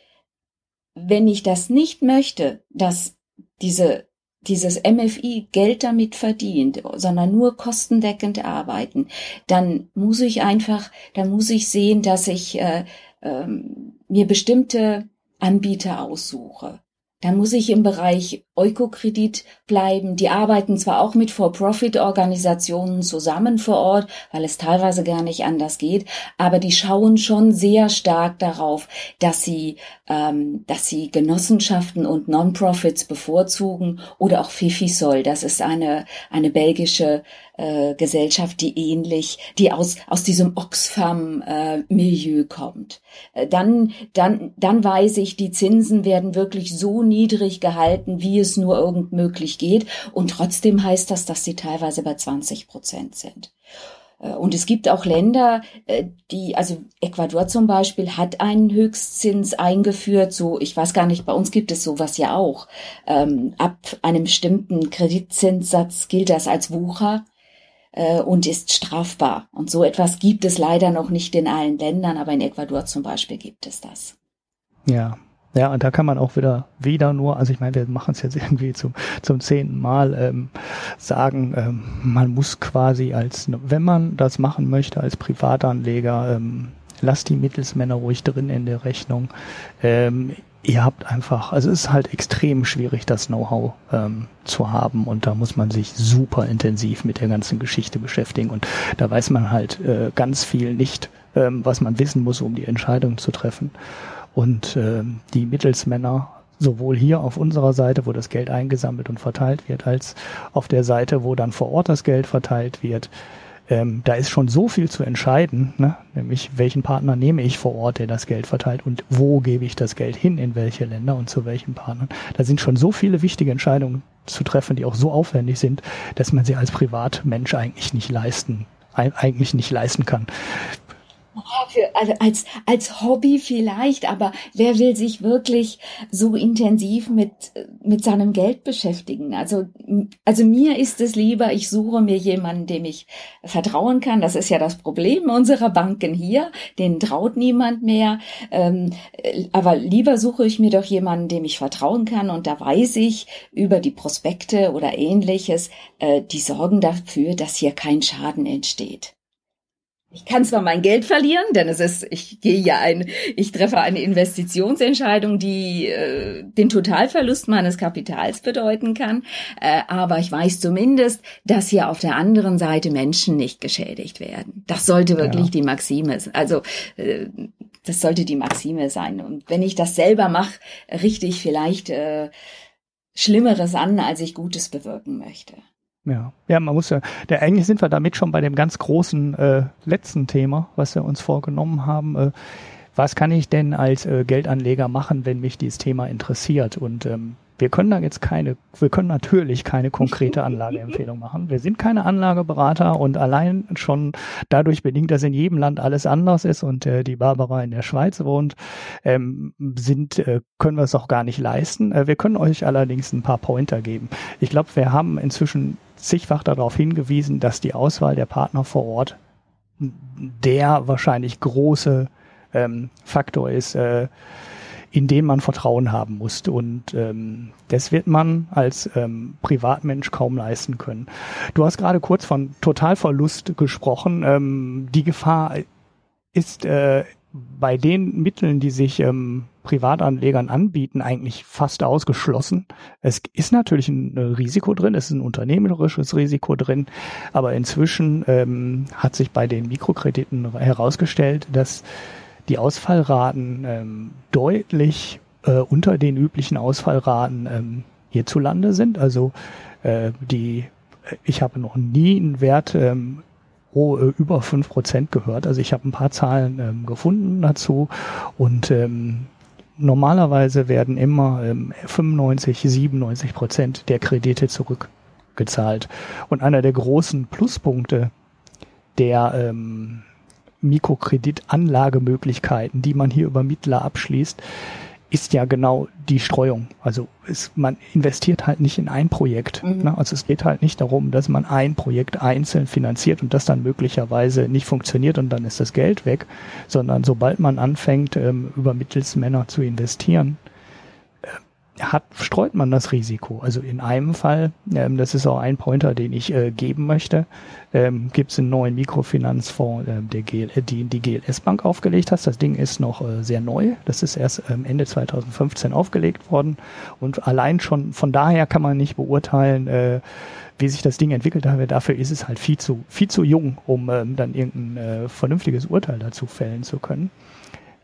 wenn ich das nicht möchte, dass diese dieses MFI Geld damit verdient, sondern nur kostendeckend arbeiten, dann muss ich einfach, dann muss ich sehen, dass ich äh, ähm, mir bestimmte Anbieter aussuche. Dann muss ich im Bereich Eukokredit bleiben. Die arbeiten zwar auch mit For-Profit-Organisationen zusammen vor Ort, weil es teilweise gar nicht anders geht, aber die schauen schon sehr stark darauf, dass sie, ähm, dass sie Genossenschaften und Non-Profits bevorzugen oder auch Fifisol. Das ist eine eine belgische äh, Gesellschaft, die ähnlich, die aus, aus diesem Oxfam-Milieu äh, kommt. Dann, dann, dann weiß ich, die Zinsen werden wirklich so niedrig gehalten, wie es nur irgend möglich geht. Und trotzdem heißt das, dass sie teilweise bei 20 Prozent sind. Äh, und es gibt auch Länder, äh, die, also Ecuador zum Beispiel hat einen Höchstzins eingeführt. So, ich weiß gar nicht, bei uns gibt es sowas ja auch. Ähm, ab einem bestimmten Kreditzinssatz gilt das als Wucher äh, und ist strafbar. Und so etwas gibt es leider noch nicht in allen Ländern, aber in Ecuador zum Beispiel gibt es das. Ja, ja, und da kann man auch wieder, wieder nur, also ich meine, wir machen es jetzt irgendwie zum, zum zehnten Mal, ähm, sagen, ähm, man muss quasi als, wenn man das machen möchte als Privatanleger, ähm, lasst die Mittelsmänner ruhig drin in der Rechnung. Ähm, ihr habt einfach, also es ist halt extrem schwierig, das Know-how ähm, zu haben und da muss man sich super intensiv mit der ganzen Geschichte beschäftigen und da weiß man halt äh, ganz viel nicht, ähm, was man wissen muss, um die Entscheidung zu treffen. Und ähm, die Mittelsmänner, sowohl hier auf unserer Seite, wo das Geld eingesammelt und verteilt wird, als auf der Seite, wo dann vor Ort das Geld verteilt wird, ähm, da ist schon so viel zu entscheiden, ne? nämlich welchen Partner nehme ich vor Ort, der das Geld verteilt und wo gebe ich das Geld hin, in welche Länder und zu welchen Partnern. Da sind schon so viele wichtige Entscheidungen zu treffen, die auch so aufwendig sind, dass man sie als Privatmensch eigentlich nicht leisten, eigentlich nicht leisten kann. Für, also als, als Hobby vielleicht, aber wer will sich wirklich so intensiv mit, mit seinem Geld beschäftigen? Also, also mir ist es lieber, ich suche mir jemanden, dem ich vertrauen kann. Das ist ja das Problem unserer Banken hier. Denen traut niemand mehr. Ähm, aber lieber suche ich mir doch jemanden, dem ich vertrauen kann. Und da weiß ich über die Prospekte oder ähnliches, äh, die sorgen dafür, dass hier kein Schaden entsteht. Ich kann zwar mein Geld verlieren, denn es ist, ich gehe ja ein, ich treffe eine Investitionsentscheidung, die äh, den Totalverlust meines Kapitals bedeuten kann, äh, aber ich weiß zumindest, dass hier auf der anderen Seite Menschen nicht geschädigt werden. Das sollte wirklich ja. die Maxime, also äh, das sollte die Maxime sein. Und wenn ich das selber mache, richte ich vielleicht äh, Schlimmeres an, als ich Gutes bewirken möchte. Ja, ja, man muss ja, der, eigentlich sind wir damit schon bei dem ganz großen äh, letzten Thema, was wir uns vorgenommen haben. Äh, was kann ich denn als äh, Geldanleger machen, wenn mich dieses Thema interessiert? Und ähm, wir können da jetzt keine, wir können natürlich keine konkrete Anlageempfehlung machen. Wir sind keine Anlageberater und allein schon dadurch bedingt, dass in jedem Land alles anders ist und äh, die Barbara in der Schweiz wohnt, ähm, sind, äh, können wir es auch gar nicht leisten. Äh, wir können euch allerdings ein paar Pointer geben. Ich glaube, wir haben inzwischen zigfach darauf hingewiesen, dass die Auswahl der Partner vor Ort der wahrscheinlich große ähm, Faktor ist, äh, in dem man Vertrauen haben muss. Und ähm, das wird man als ähm, Privatmensch kaum leisten können. Du hast gerade kurz von Totalverlust gesprochen. Ähm, die Gefahr ist äh, bei den Mitteln, die sich ähm, Privatanlegern anbieten, eigentlich fast ausgeschlossen. Es ist natürlich ein Risiko drin, es ist ein unternehmerisches Risiko drin, aber inzwischen ähm, hat sich bei den Mikrokrediten herausgestellt, dass die Ausfallraten ähm, deutlich äh, unter den üblichen Ausfallraten ähm, hierzulande sind. Also äh, die, ich habe noch nie einen Wert ähm, oh, äh, über fünf Prozent gehört. Also ich habe ein paar Zahlen ähm, gefunden dazu und ähm, normalerweise werden immer ähm, 95, 97 Prozent der Kredite zurückgezahlt. Und einer der großen Pluspunkte der ähm, Mikrokreditanlagemöglichkeiten, die man hier über Mittler abschließt, ist ja genau die Streuung. Also ist, man investiert halt nicht in ein Projekt. Mhm. Ne? Also es geht halt nicht darum, dass man ein Projekt einzeln finanziert und das dann möglicherweise nicht funktioniert und dann ist das Geld weg, sondern sobald man anfängt, ähm, über Mittelsmänner zu investieren, hat, streut man das Risiko. Also in einem Fall, ähm, das ist auch ein Pointer, den ich äh, geben möchte, ähm, gibt es einen neuen Mikrofinanzfonds, äh, der GL, äh, die die GLS Bank aufgelegt hat. Das Ding ist noch äh, sehr neu. Das ist erst ähm, Ende 2015 aufgelegt worden. Und allein schon von daher kann man nicht beurteilen, äh, wie sich das Ding entwickelt hat. Dafür ist es halt viel zu, viel zu jung, um ähm, dann irgendein äh, vernünftiges Urteil dazu fällen zu können.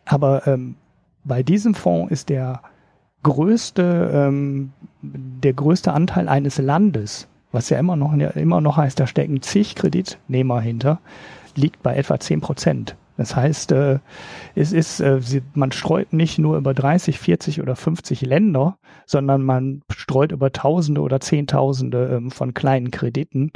Aber ähm, bei diesem Fonds ist der größte, ähm, der größte Anteil eines Landes, was ja immer noch, immer noch heißt, da stecken zig Kreditnehmer hinter, liegt bei etwa zehn Prozent. Das heißt, äh, es ist, äh, man streut nicht nur über 30, 40 oder 50 Länder, sondern man streut über Tausende oder Zehntausende ähm, von kleinen Krediten.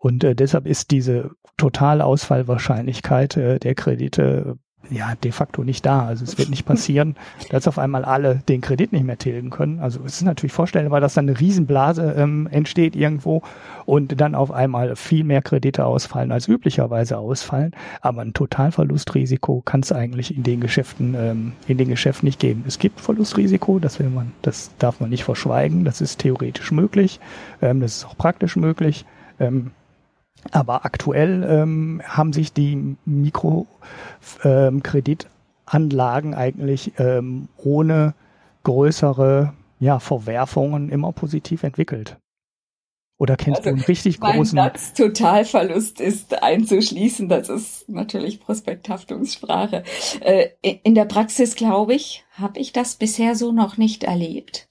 Und äh, deshalb ist diese Totalausfallwahrscheinlichkeit äh, der Kredite ja de facto nicht da. Also es wird nicht *laughs* passieren, dass auf einmal alle den Kredit nicht mehr tilgen können. Also es ist natürlich vorstellbar, dass dann eine Riesenblase ähm, entsteht irgendwo und dann auf einmal viel mehr Kredite ausfallen als üblicherweise ausfallen. Aber ein Totalverlustrisiko kann es eigentlich in den Geschäften ähm, in den Geschäften nicht geben. Es gibt Verlustrisiko, das will man, das darf man nicht verschweigen. Das ist theoretisch möglich, ähm, das ist auch praktisch möglich. Ähm, aber aktuell ähm, haben sich die Mikrokreditanlagen ähm, eigentlich ähm, ohne größere ja, Verwerfungen immer positiv entwickelt. Oder kennst also, du einen richtig mein großen? Satz Totalverlust ist einzuschließen. Das ist natürlich Prospekthaftungssprache. Äh, in der Praxis, glaube ich, habe ich das bisher so noch nicht erlebt.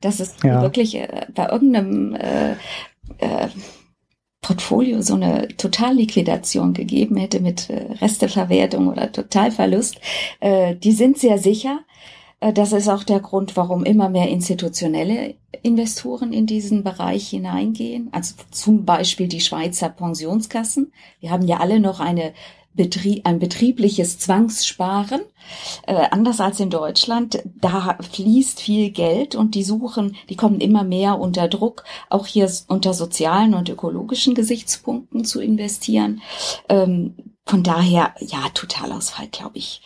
Dass es ja. wirklich äh, bei irgendeinem äh, äh, Portfolio so eine Totalliquidation gegeben hätte mit äh, Resteverwertung oder Totalverlust, äh, die sind sehr sicher. Äh, das ist auch der Grund, warum immer mehr institutionelle Investoren in diesen Bereich hineingehen. Also zum Beispiel die Schweizer Pensionskassen. Wir haben ja alle noch eine Betrie ein betriebliches Zwangssparen. Äh, anders als in Deutschland, da fließt viel Geld und die suchen, die kommen immer mehr unter Druck, auch hier unter sozialen und ökologischen Gesichtspunkten zu investieren. Ähm, von daher, ja, Totalausfall, glaube ich,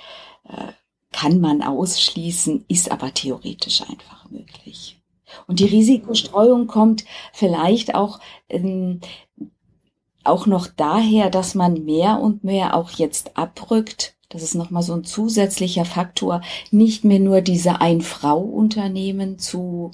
äh, kann man ausschließen, ist aber theoretisch einfach möglich. Und die Risikostreuung kommt vielleicht auch ähm, auch noch daher, dass man mehr und mehr auch jetzt abrückt. Das ist nochmal so ein zusätzlicher Faktor, nicht mehr nur diese Ein-Frau-Unternehmen zu,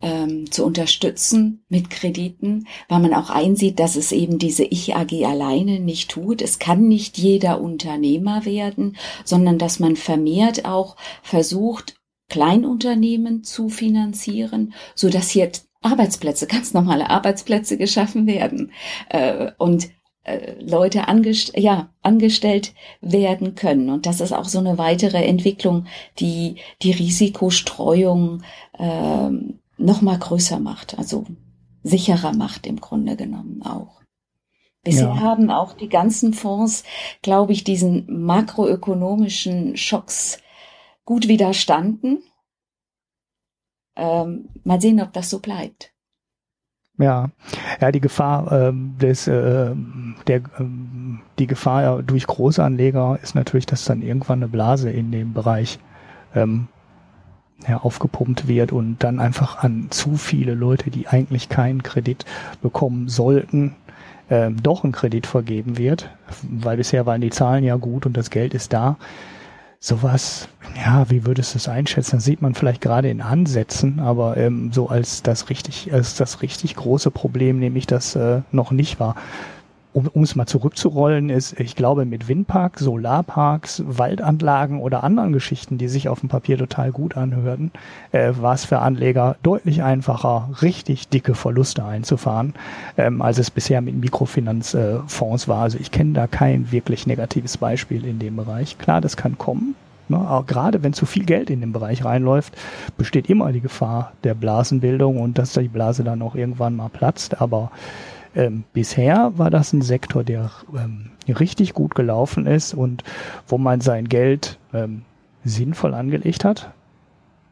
ähm, zu unterstützen mit Krediten, weil man auch einsieht, dass es eben diese Ich-AG alleine nicht tut. Es kann nicht jeder Unternehmer werden, sondern dass man vermehrt auch versucht, Kleinunternehmen zu finanzieren, so dass hier Arbeitsplätze, ganz normale Arbeitsplätze geschaffen werden äh, und äh, Leute angest ja, angestellt werden können. Und das ist auch so eine weitere Entwicklung, die die Risikostreuung äh, noch mal größer macht, also sicherer macht im Grunde genommen auch. Bisher ja. haben auch die ganzen Fonds, glaube ich, diesen makroökonomischen Schocks gut widerstanden ähm, mal sehen, ob das so bleibt. Ja, ja, die Gefahr ähm, des, äh, der, ähm, die Gefahr durch Großanleger ist natürlich, dass dann irgendwann eine Blase in dem Bereich ähm, ja, aufgepumpt wird und dann einfach an zu viele Leute, die eigentlich keinen Kredit bekommen sollten, ähm, doch ein Kredit vergeben wird, weil bisher waren die Zahlen ja gut und das Geld ist da sowas, ja, wie würdest du es einschätzen? Das sieht man vielleicht gerade in Ansätzen, aber ähm, so als das richtig, als das richtig große Problem nehme ich das äh, noch nicht wahr. Um es mal zurückzurollen, ist, ich glaube, mit Windparks, Solarparks, Waldanlagen oder anderen Geschichten, die sich auf dem Papier total gut anhörten, äh, war es für Anleger deutlich einfacher, richtig dicke Verluste einzufahren, ähm, als es bisher mit Mikrofinanzfonds äh, war. Also ich kenne da kein wirklich negatives Beispiel in dem Bereich. Klar, das kann kommen, Ne? Gerade wenn zu viel Geld in den Bereich reinläuft, besteht immer die Gefahr der Blasenbildung und dass die Blase dann auch irgendwann mal platzt. Aber ähm, bisher war das ein Sektor, der ähm, richtig gut gelaufen ist und wo man sein Geld ähm, sinnvoll angelegt hat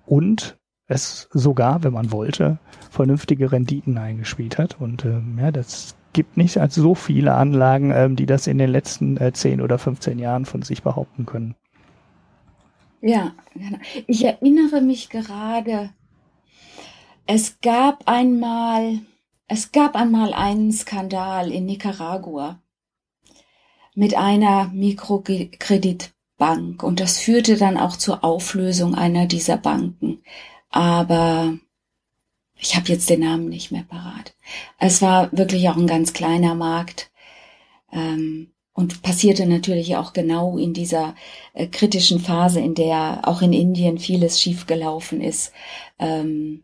und es sogar, wenn man wollte, vernünftige Renditen eingespielt hat. Und ähm, ja, das gibt nicht als so viele Anlagen, ähm, die das in den letzten äh, 10 oder 15 Jahren von sich behaupten können. Ja, genau. Ich erinnere mich gerade, es gab einmal, es gab einmal einen Skandal in Nicaragua mit einer Mikrokreditbank und das führte dann auch zur Auflösung einer dieser Banken. Aber ich habe jetzt den Namen nicht mehr parat. Es war wirklich auch ein ganz kleiner Markt. Ähm, und passierte natürlich auch genau in dieser äh, kritischen Phase, in der auch in Indien vieles schiefgelaufen ist. Ähm,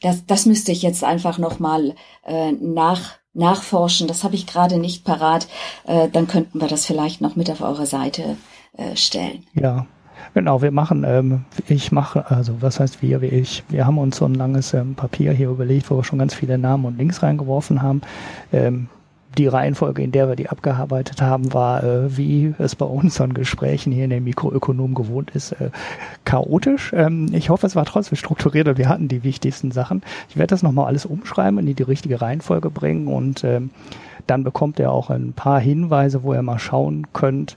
das, das müsste ich jetzt einfach nochmal äh, nach, nachforschen. Das habe ich gerade nicht parat. Äh, dann könnten wir das vielleicht noch mit auf eure Seite äh, stellen. Ja, Genau, wir machen, ähm, ich mache, also was heißt wir, ich, wir haben uns so ein langes ähm, Papier hier überlegt, wo wir schon ganz viele Namen und Links reingeworfen haben. Ähm, die Reihenfolge, in der wir die abgearbeitet haben, war, äh, wie es bei unseren Gesprächen hier in den Mikroökonomen gewohnt ist, äh, chaotisch. Ähm, ich hoffe, es war trotzdem strukturiert und wir hatten die wichtigsten Sachen. Ich werde das nochmal alles umschreiben und in die richtige Reihenfolge bringen und ähm, dann bekommt ihr auch ein paar Hinweise, wo ihr mal schauen könnt,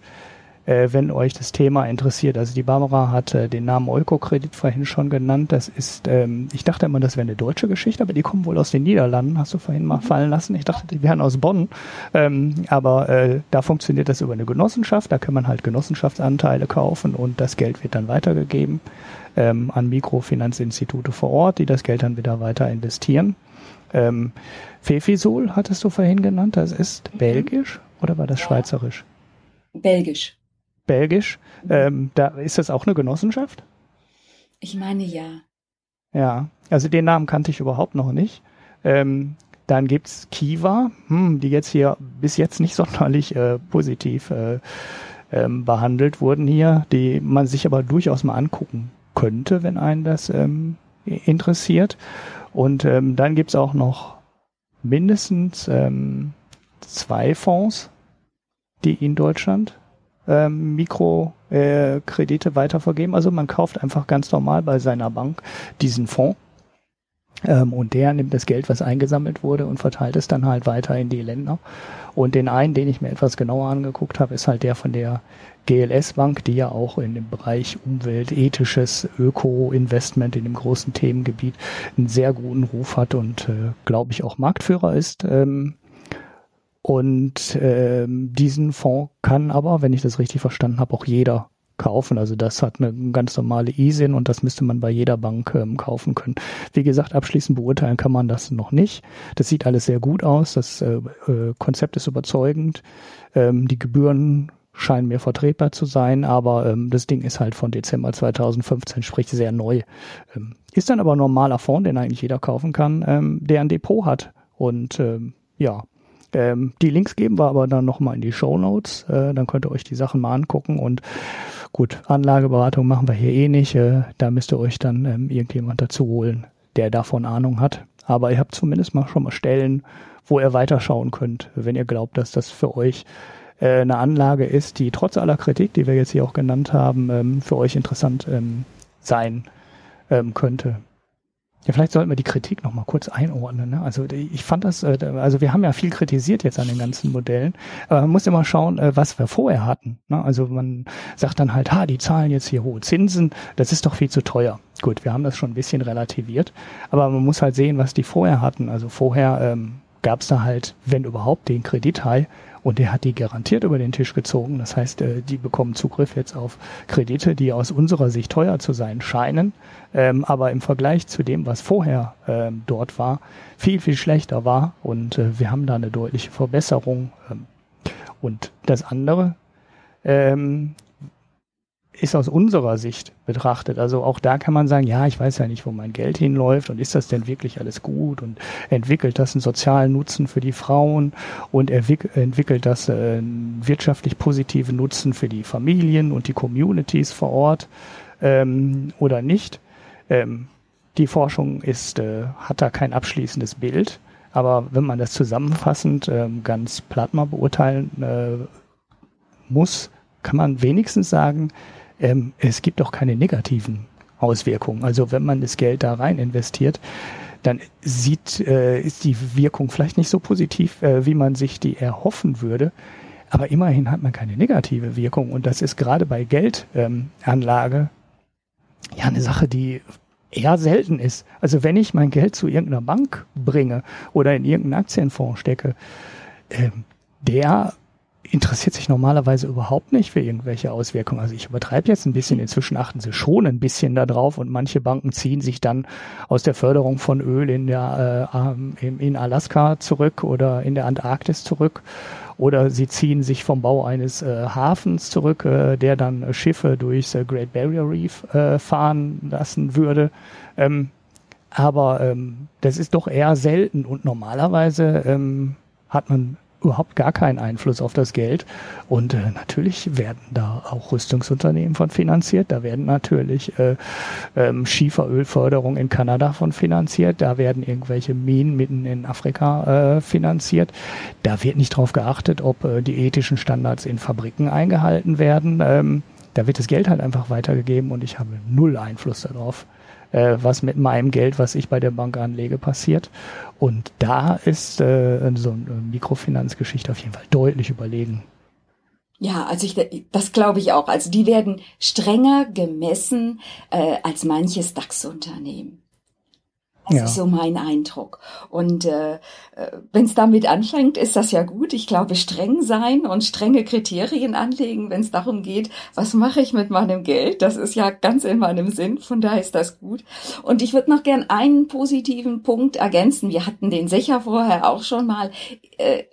äh, wenn euch das Thema interessiert. Also die Barbara hat äh, den Namen Eukokredit vorhin schon genannt. Das ist, ähm, ich dachte immer, das wäre eine deutsche Geschichte, aber die kommen wohl aus den Niederlanden, hast du vorhin mal mhm. fallen lassen. Ich dachte, die wären aus Bonn. Ähm, aber äh, da funktioniert das über eine Genossenschaft. Da kann man halt Genossenschaftsanteile kaufen und das Geld wird dann weitergegeben ähm, an Mikrofinanzinstitute vor Ort, die das Geld dann wieder weiter investieren. Ähm, Fefisol hattest du vorhin genannt, das ist mhm. belgisch oder war das ja. schweizerisch? Belgisch. Belgisch. Ähm, da ist das auch eine Genossenschaft? Ich meine ja. Ja, also den Namen kannte ich überhaupt noch nicht. Ähm, dann gibt's Kiva, hm, die jetzt hier bis jetzt nicht *laughs* sonderlich äh, positiv äh, ähm, behandelt wurden hier, die man sich aber durchaus mal angucken könnte, wenn einen das ähm, interessiert. Und ähm, dann gibt's auch noch mindestens ähm, zwei Fonds, die in Deutschland ähm, Mikrokredite weitervergeben. Also man kauft einfach ganz normal bei seiner Bank diesen Fonds. Ähm, und der nimmt das Geld, was eingesammelt wurde, und verteilt es dann halt weiter in die Länder. Und den einen, den ich mir etwas genauer angeguckt habe, ist halt der von der GLS Bank, die ja auch in dem Bereich Umwelt, ethisches Öko-Investment in dem großen Themengebiet einen sehr guten Ruf hat und, äh, glaube ich, auch Marktführer ist. Ähm, und ähm, diesen Fonds kann aber, wenn ich das richtig verstanden habe, auch jeder kaufen. Also das hat eine ganz normale ISIN und das müsste man bei jeder Bank ähm, kaufen können. Wie gesagt, abschließend beurteilen kann man das noch nicht. Das sieht alles sehr gut aus. Das äh, äh, Konzept ist überzeugend. Ähm, die Gebühren scheinen mir vertretbar zu sein, aber ähm, das Ding ist halt von Dezember 2015, sprich sehr neu. Ähm, ist dann aber ein normaler Fonds, den eigentlich jeder kaufen kann, ähm, der ein Depot hat. Und ähm, ja, ähm, die Links geben wir aber dann nochmal in die Show Notes. Äh, dann könnt ihr euch die Sachen mal angucken. Und gut, Anlageberatung machen wir hier eh nicht. Äh, da müsst ihr euch dann ähm, irgendjemand dazu holen, der davon Ahnung hat. Aber ihr habt zumindest mal schon mal Stellen, wo ihr weiterschauen könnt, wenn ihr glaubt, dass das für euch äh, eine Anlage ist, die trotz aller Kritik, die wir jetzt hier auch genannt haben, ähm, für euch interessant ähm, sein ähm, könnte. Ja, vielleicht sollten wir die Kritik noch mal kurz einordnen. Ne? Also ich fand das, äh, also wir haben ja viel kritisiert jetzt an den ganzen Modellen, aber man muss immer schauen, äh, was wir vorher hatten. Ne? Also man sagt dann halt, ha, die zahlen jetzt hier hohe Zinsen, das ist doch viel zu teuer. Gut, wir haben das schon ein bisschen relativiert, aber man muss halt sehen, was die vorher hatten. Also vorher ähm, gab es da halt, wenn überhaupt, den Kredithai und der hat die garantiert über den Tisch gezogen. Das heißt, äh, die bekommen Zugriff jetzt auf Kredite, die aus unserer Sicht teuer zu sein scheinen, ähm, aber im Vergleich zu dem, was vorher ähm, dort war, viel, viel schlechter war. Und äh, wir haben da eine deutliche Verbesserung. Ähm, und das andere, ist aus unserer Sicht betrachtet. Also auch da kann man sagen, ja, ich weiß ja nicht, wo mein Geld hinläuft und ist das denn wirklich alles gut und entwickelt das einen sozialen Nutzen für die Frauen und entwickelt das einen wirtschaftlich positiven Nutzen für die Familien und die Communities vor Ort ähm, oder nicht. Ähm, die Forschung ist, äh, hat da kein abschließendes Bild. Aber wenn man das zusammenfassend ähm, ganz platt mal beurteilen äh, muss, kann man wenigstens sagen, ähm, es gibt auch keine negativen Auswirkungen. Also wenn man das Geld da rein investiert, dann sieht, äh, ist die Wirkung vielleicht nicht so positiv, äh, wie man sich die erhoffen würde. Aber immerhin hat man keine negative Wirkung. Und das ist gerade bei Geldanlage ähm, ja eine Sache, die eher selten ist. Also wenn ich mein Geld zu irgendeiner Bank bringe oder in irgendeinen Aktienfonds stecke, äh, der interessiert sich normalerweise überhaupt nicht für irgendwelche Auswirkungen. Also ich übertreibe jetzt ein bisschen, inzwischen achten sie schon ein bisschen darauf und manche Banken ziehen sich dann aus der Förderung von Öl in der äh, in Alaska zurück oder in der Antarktis zurück oder sie ziehen sich vom Bau eines äh, Hafens zurück, äh, der dann Schiffe durchs äh, Great Barrier Reef äh, fahren lassen würde. Ähm, aber ähm, das ist doch eher selten und normalerweise ähm, hat man überhaupt gar keinen Einfluss auf das Geld. Und äh, natürlich werden da auch Rüstungsunternehmen von finanziert. Da werden natürlich äh, ähm, Schieferölförderung in Kanada von finanziert. Da werden irgendwelche Minen mitten in Afrika äh, finanziert. Da wird nicht darauf geachtet, ob äh, die ethischen Standards in Fabriken eingehalten werden. Ähm, da wird das Geld halt einfach weitergegeben und ich habe null Einfluss darauf äh, was mit meinem Geld, was ich bei der Bank anlege, passiert. Und da ist äh, so eine Mikrofinanzgeschichte auf jeden Fall deutlich überlegen. Ja, also ich, das glaube ich auch. Also die werden strenger gemessen äh, als manches DAX-Unternehmen. Das ja. ist so mein Eindruck. Und äh, äh wenn es damit anfängt, ist das ja gut. Ich glaube, streng sein und strenge Kriterien anlegen, wenn es darum geht, was mache ich mit meinem Geld, das ist ja ganz in meinem Sinn. Von daher ist das gut. Und ich würde noch gern einen positiven Punkt ergänzen. Wir hatten den sicher vorher auch schon mal. Äh,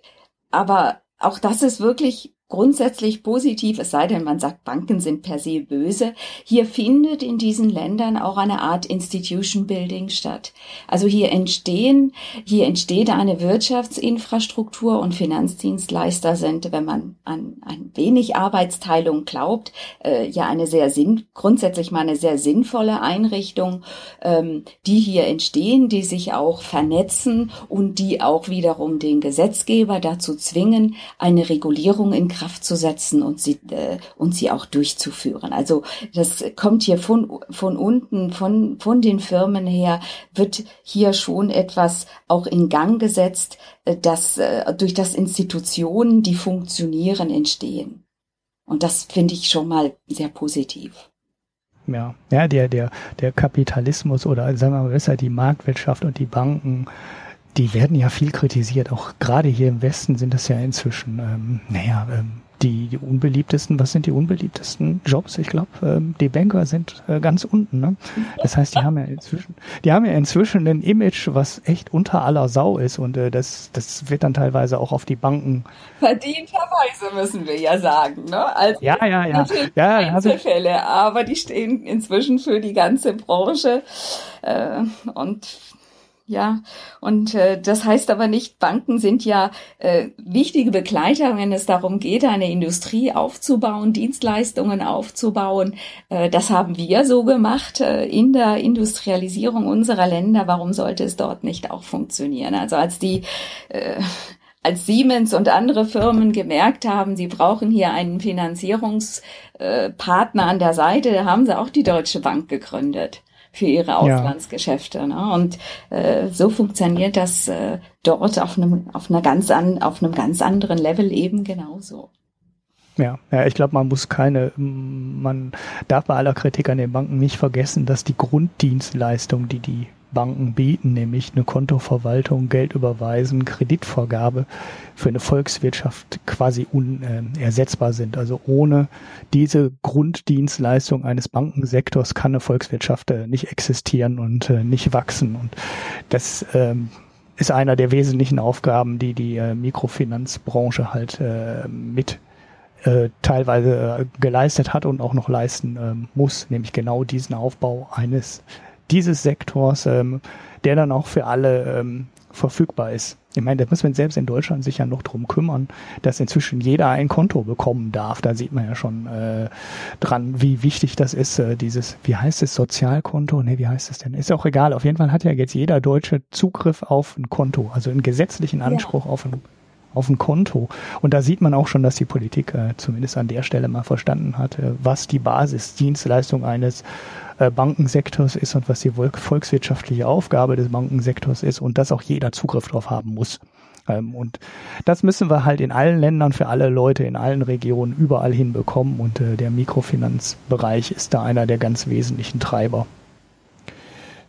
aber auch das ist wirklich grundsätzlich positiv, es sei denn, man sagt, Banken sind per se böse. Hier findet in diesen Ländern auch eine Art Institution Building statt. Also hier entstehen, hier entsteht eine Wirtschaftsinfrastruktur und Finanzdienstleister sind, wenn man an ein wenig Arbeitsteilung glaubt, äh, ja eine sehr sinn, grundsätzlich mal eine sehr sinnvolle Einrichtung, ähm, die hier entstehen, die sich auch vernetzen und die auch wiederum den Gesetzgeber dazu zwingen, eine Regulierung in Kraft zu setzen und sie, äh, und sie auch durchzuführen. Also das kommt hier von, von unten, von, von den Firmen her, wird hier schon etwas auch in Gang gesetzt, äh, dass äh, durch das Institutionen, die funktionieren, entstehen. Und das finde ich schon mal sehr positiv. Ja, ja, der, der, der Kapitalismus oder sagen wir mal besser die Marktwirtschaft und die Banken die werden ja viel kritisiert. Auch gerade hier im Westen sind das ja inzwischen, ähm, naja, ähm, die, die unbeliebtesten, was sind die unbeliebtesten Jobs? Ich glaube, ähm, die Banker sind äh, ganz unten. Ne? Das heißt, die haben ja inzwischen, die haben ja inzwischen ein Image, was echt unter aller Sau ist und äh, das, das wird dann teilweise auch auf die Banken. Verdienterweise müssen wir ja sagen, ne? Also ja, ja, ja. ja Einzelfälle, aber die stehen inzwischen für die ganze Branche äh, und ja, und äh, das heißt aber nicht, Banken sind ja äh, wichtige Begleiter, wenn es darum geht, eine Industrie aufzubauen, Dienstleistungen aufzubauen. Äh, das haben wir so gemacht äh, in der Industrialisierung unserer Länder. Warum sollte es dort nicht auch funktionieren? Also als die äh, als Siemens und andere Firmen gemerkt haben, sie brauchen hier einen Finanzierungspartner an der Seite, haben sie auch die Deutsche Bank gegründet für ihre Auslandsgeschäfte. Ja. Ne? Und äh, so funktioniert das äh, dort auf einem, auf einer ganz an, auf einem ganz anderen Level eben genauso. Ja, ja, ich glaube, man muss keine, man darf bei aller Kritik an den Banken nicht vergessen, dass die Grunddienstleistung, die die Banken bieten, nämlich eine Kontoverwaltung, Geld überweisen, Kreditvorgabe für eine Volkswirtschaft quasi unersetzbar sind. Also ohne diese Grunddienstleistung eines Bankensektors kann eine Volkswirtschaft äh, nicht existieren und äh, nicht wachsen. Und das ähm, ist einer der wesentlichen Aufgaben, die die äh, Mikrofinanzbranche halt mit äh, teilweise äh, geleistet hat und auch noch leisten ähm, muss, nämlich genau diesen Aufbau eines dieses Sektors, ähm, der dann auch für alle ähm, verfügbar ist. Ich meine, da muss man selbst in Deutschland sich ja noch drum kümmern, dass inzwischen jeder ein Konto bekommen darf. Da sieht man ja schon äh, dran, wie wichtig das ist, äh, dieses, wie heißt es, Sozialkonto? Nee, wie heißt es denn? Ist auch egal. Auf jeden Fall hat ja jetzt jeder Deutsche Zugriff auf ein Konto, also einen gesetzlichen Anspruch ja. auf ein auf ein Konto. Und da sieht man auch schon, dass die Politik äh, zumindest an der Stelle mal verstanden hat, äh, was die Basisdienstleistung eines äh, Bankensektors ist und was die volkswirtschaftliche Aufgabe des Bankensektors ist und dass auch jeder Zugriff drauf haben muss. Ähm, und das müssen wir halt in allen Ländern für alle Leute in allen Regionen überall hinbekommen und äh, der Mikrofinanzbereich ist da einer der ganz wesentlichen Treiber.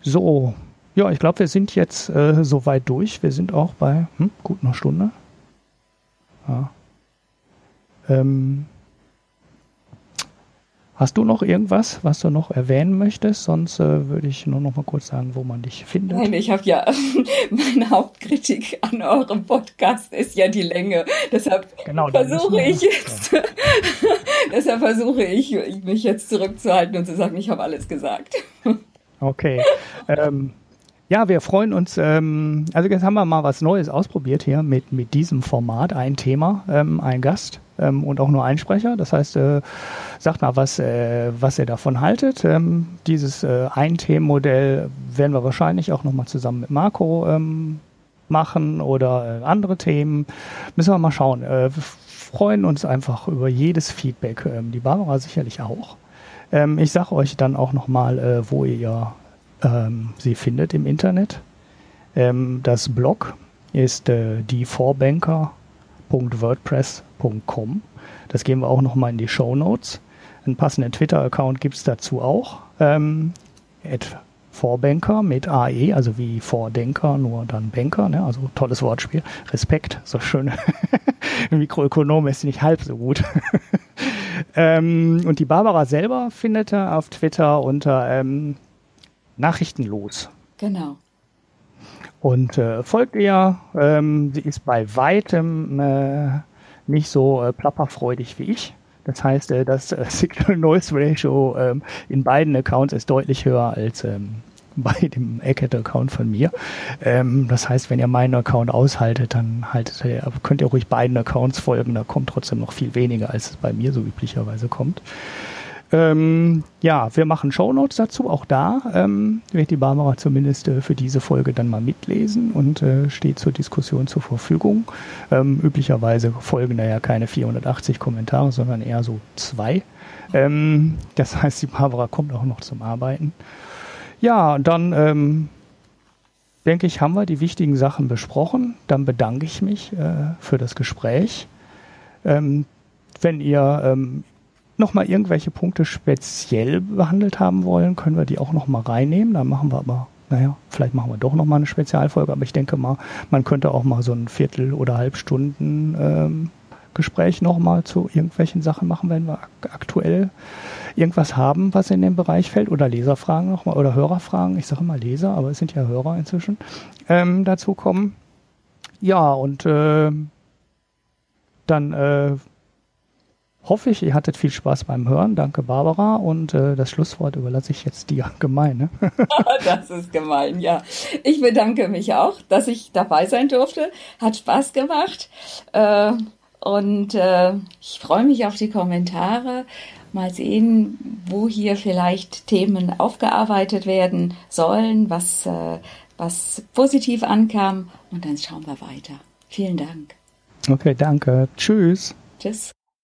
So, ja, ich glaube, wir sind jetzt äh, soweit durch. Wir sind auch bei hm, gut einer Stunde. Ja. Ähm, Hast du noch irgendwas, was du noch erwähnen möchtest? Sonst äh, würde ich nur noch mal kurz sagen, wo man dich findet. Nein, ich habe ja *laughs* meine Hauptkritik an eurem Podcast ist ja die Länge. Deshalb genau, versuche ich jetzt, *laughs* deshalb versuche ich mich jetzt zurückzuhalten und zu sagen, ich habe alles gesagt. Okay. *laughs* ähm, ja, wir freuen uns. Ähm, also jetzt haben wir mal was Neues ausprobiert hier mit, mit diesem Format. Ein Thema, ähm, ein Gast ähm, und auch nur ein Sprecher. Das heißt, äh, sagt mal, was, äh, was ihr davon haltet. Ähm, dieses äh, Ein-Themen-Modell werden wir wahrscheinlich auch nochmal zusammen mit Marco ähm, machen oder äh, andere Themen. Müssen wir mal schauen. Äh, wir freuen uns einfach über jedes Feedback. Ähm, die Barbara sicherlich auch. Ähm, ich sage euch dann auch nochmal, äh, wo ihr ähm, sie findet im Internet. Ähm, das Blog ist äh, die vorbanker.wordpress.com. Das geben wir auch nochmal in die Show Notes. Einen passenden Twitter-Account gibt es dazu auch. Ähm, Vorbanker mit AE, also wie Vordenker, nur dann Banker, ne? also tolles Wortspiel. Respekt, so schön. *laughs* Mikroökonom ist nicht halb so gut. *laughs* ähm, und die Barbara selber findet er auf Twitter unter ähm, nachrichtenlos. Genau. Und äh, folgt ihr, ähm, sie ist bei weitem äh, nicht so äh, plapperfreudig wie ich. Das heißt, äh, das äh, *laughs* Signal Noise Ratio ähm, in beiden Accounts ist deutlich höher als ähm, *laughs* bei dem Eckert-Account von mir. Ähm, das heißt, wenn ihr meinen Account aushaltet, dann haltet ihr, könnt ihr ruhig beiden Accounts folgen. Da kommt trotzdem noch viel weniger, als es bei mir so üblicherweise kommt. Ähm, ja, wir machen Shownotes dazu. Auch da ähm, wird die Barbara zumindest äh, für diese Folge dann mal mitlesen und äh, steht zur Diskussion zur Verfügung. Ähm, üblicherweise folgen da ja keine 480 Kommentare, sondern eher so zwei. Ähm, das heißt, die Barbara kommt auch noch zum Arbeiten. Ja, dann ähm, denke ich, haben wir die wichtigen Sachen besprochen. Dann bedanke ich mich äh, für das Gespräch. Ähm, wenn ihr nochmal irgendwelche Punkte speziell behandelt haben wollen, können wir die auch nochmal reinnehmen. Dann machen wir aber, naja, vielleicht machen wir doch nochmal eine Spezialfolge, aber ich denke mal, man könnte auch mal so ein Viertel oder Halbstunden ähm, Gespräch nochmal zu irgendwelchen Sachen machen, wenn wir aktuell irgendwas haben, was in den Bereich fällt, oder Leserfragen nochmal oder Hörerfragen, ich sage immer Leser, aber es sind ja Hörer inzwischen, ähm, dazu kommen. Ja, und äh, dann äh, hoffe ich, ihr hattet viel Spaß beim Hören. Danke, Barbara. Und äh, das Schlusswort überlasse ich jetzt dir. *laughs* Gemein, ne? *laughs* *laughs* das ist gemein, ja. Ich bedanke mich auch, dass ich dabei sein durfte. Hat Spaß gemacht. Äh, und äh, ich freue mich auf die Kommentare. Mal sehen, wo hier vielleicht Themen aufgearbeitet werden sollen, was, äh, was positiv ankam. Und dann schauen wir weiter. Vielen Dank. Okay, danke. Tschüss. Tschüss.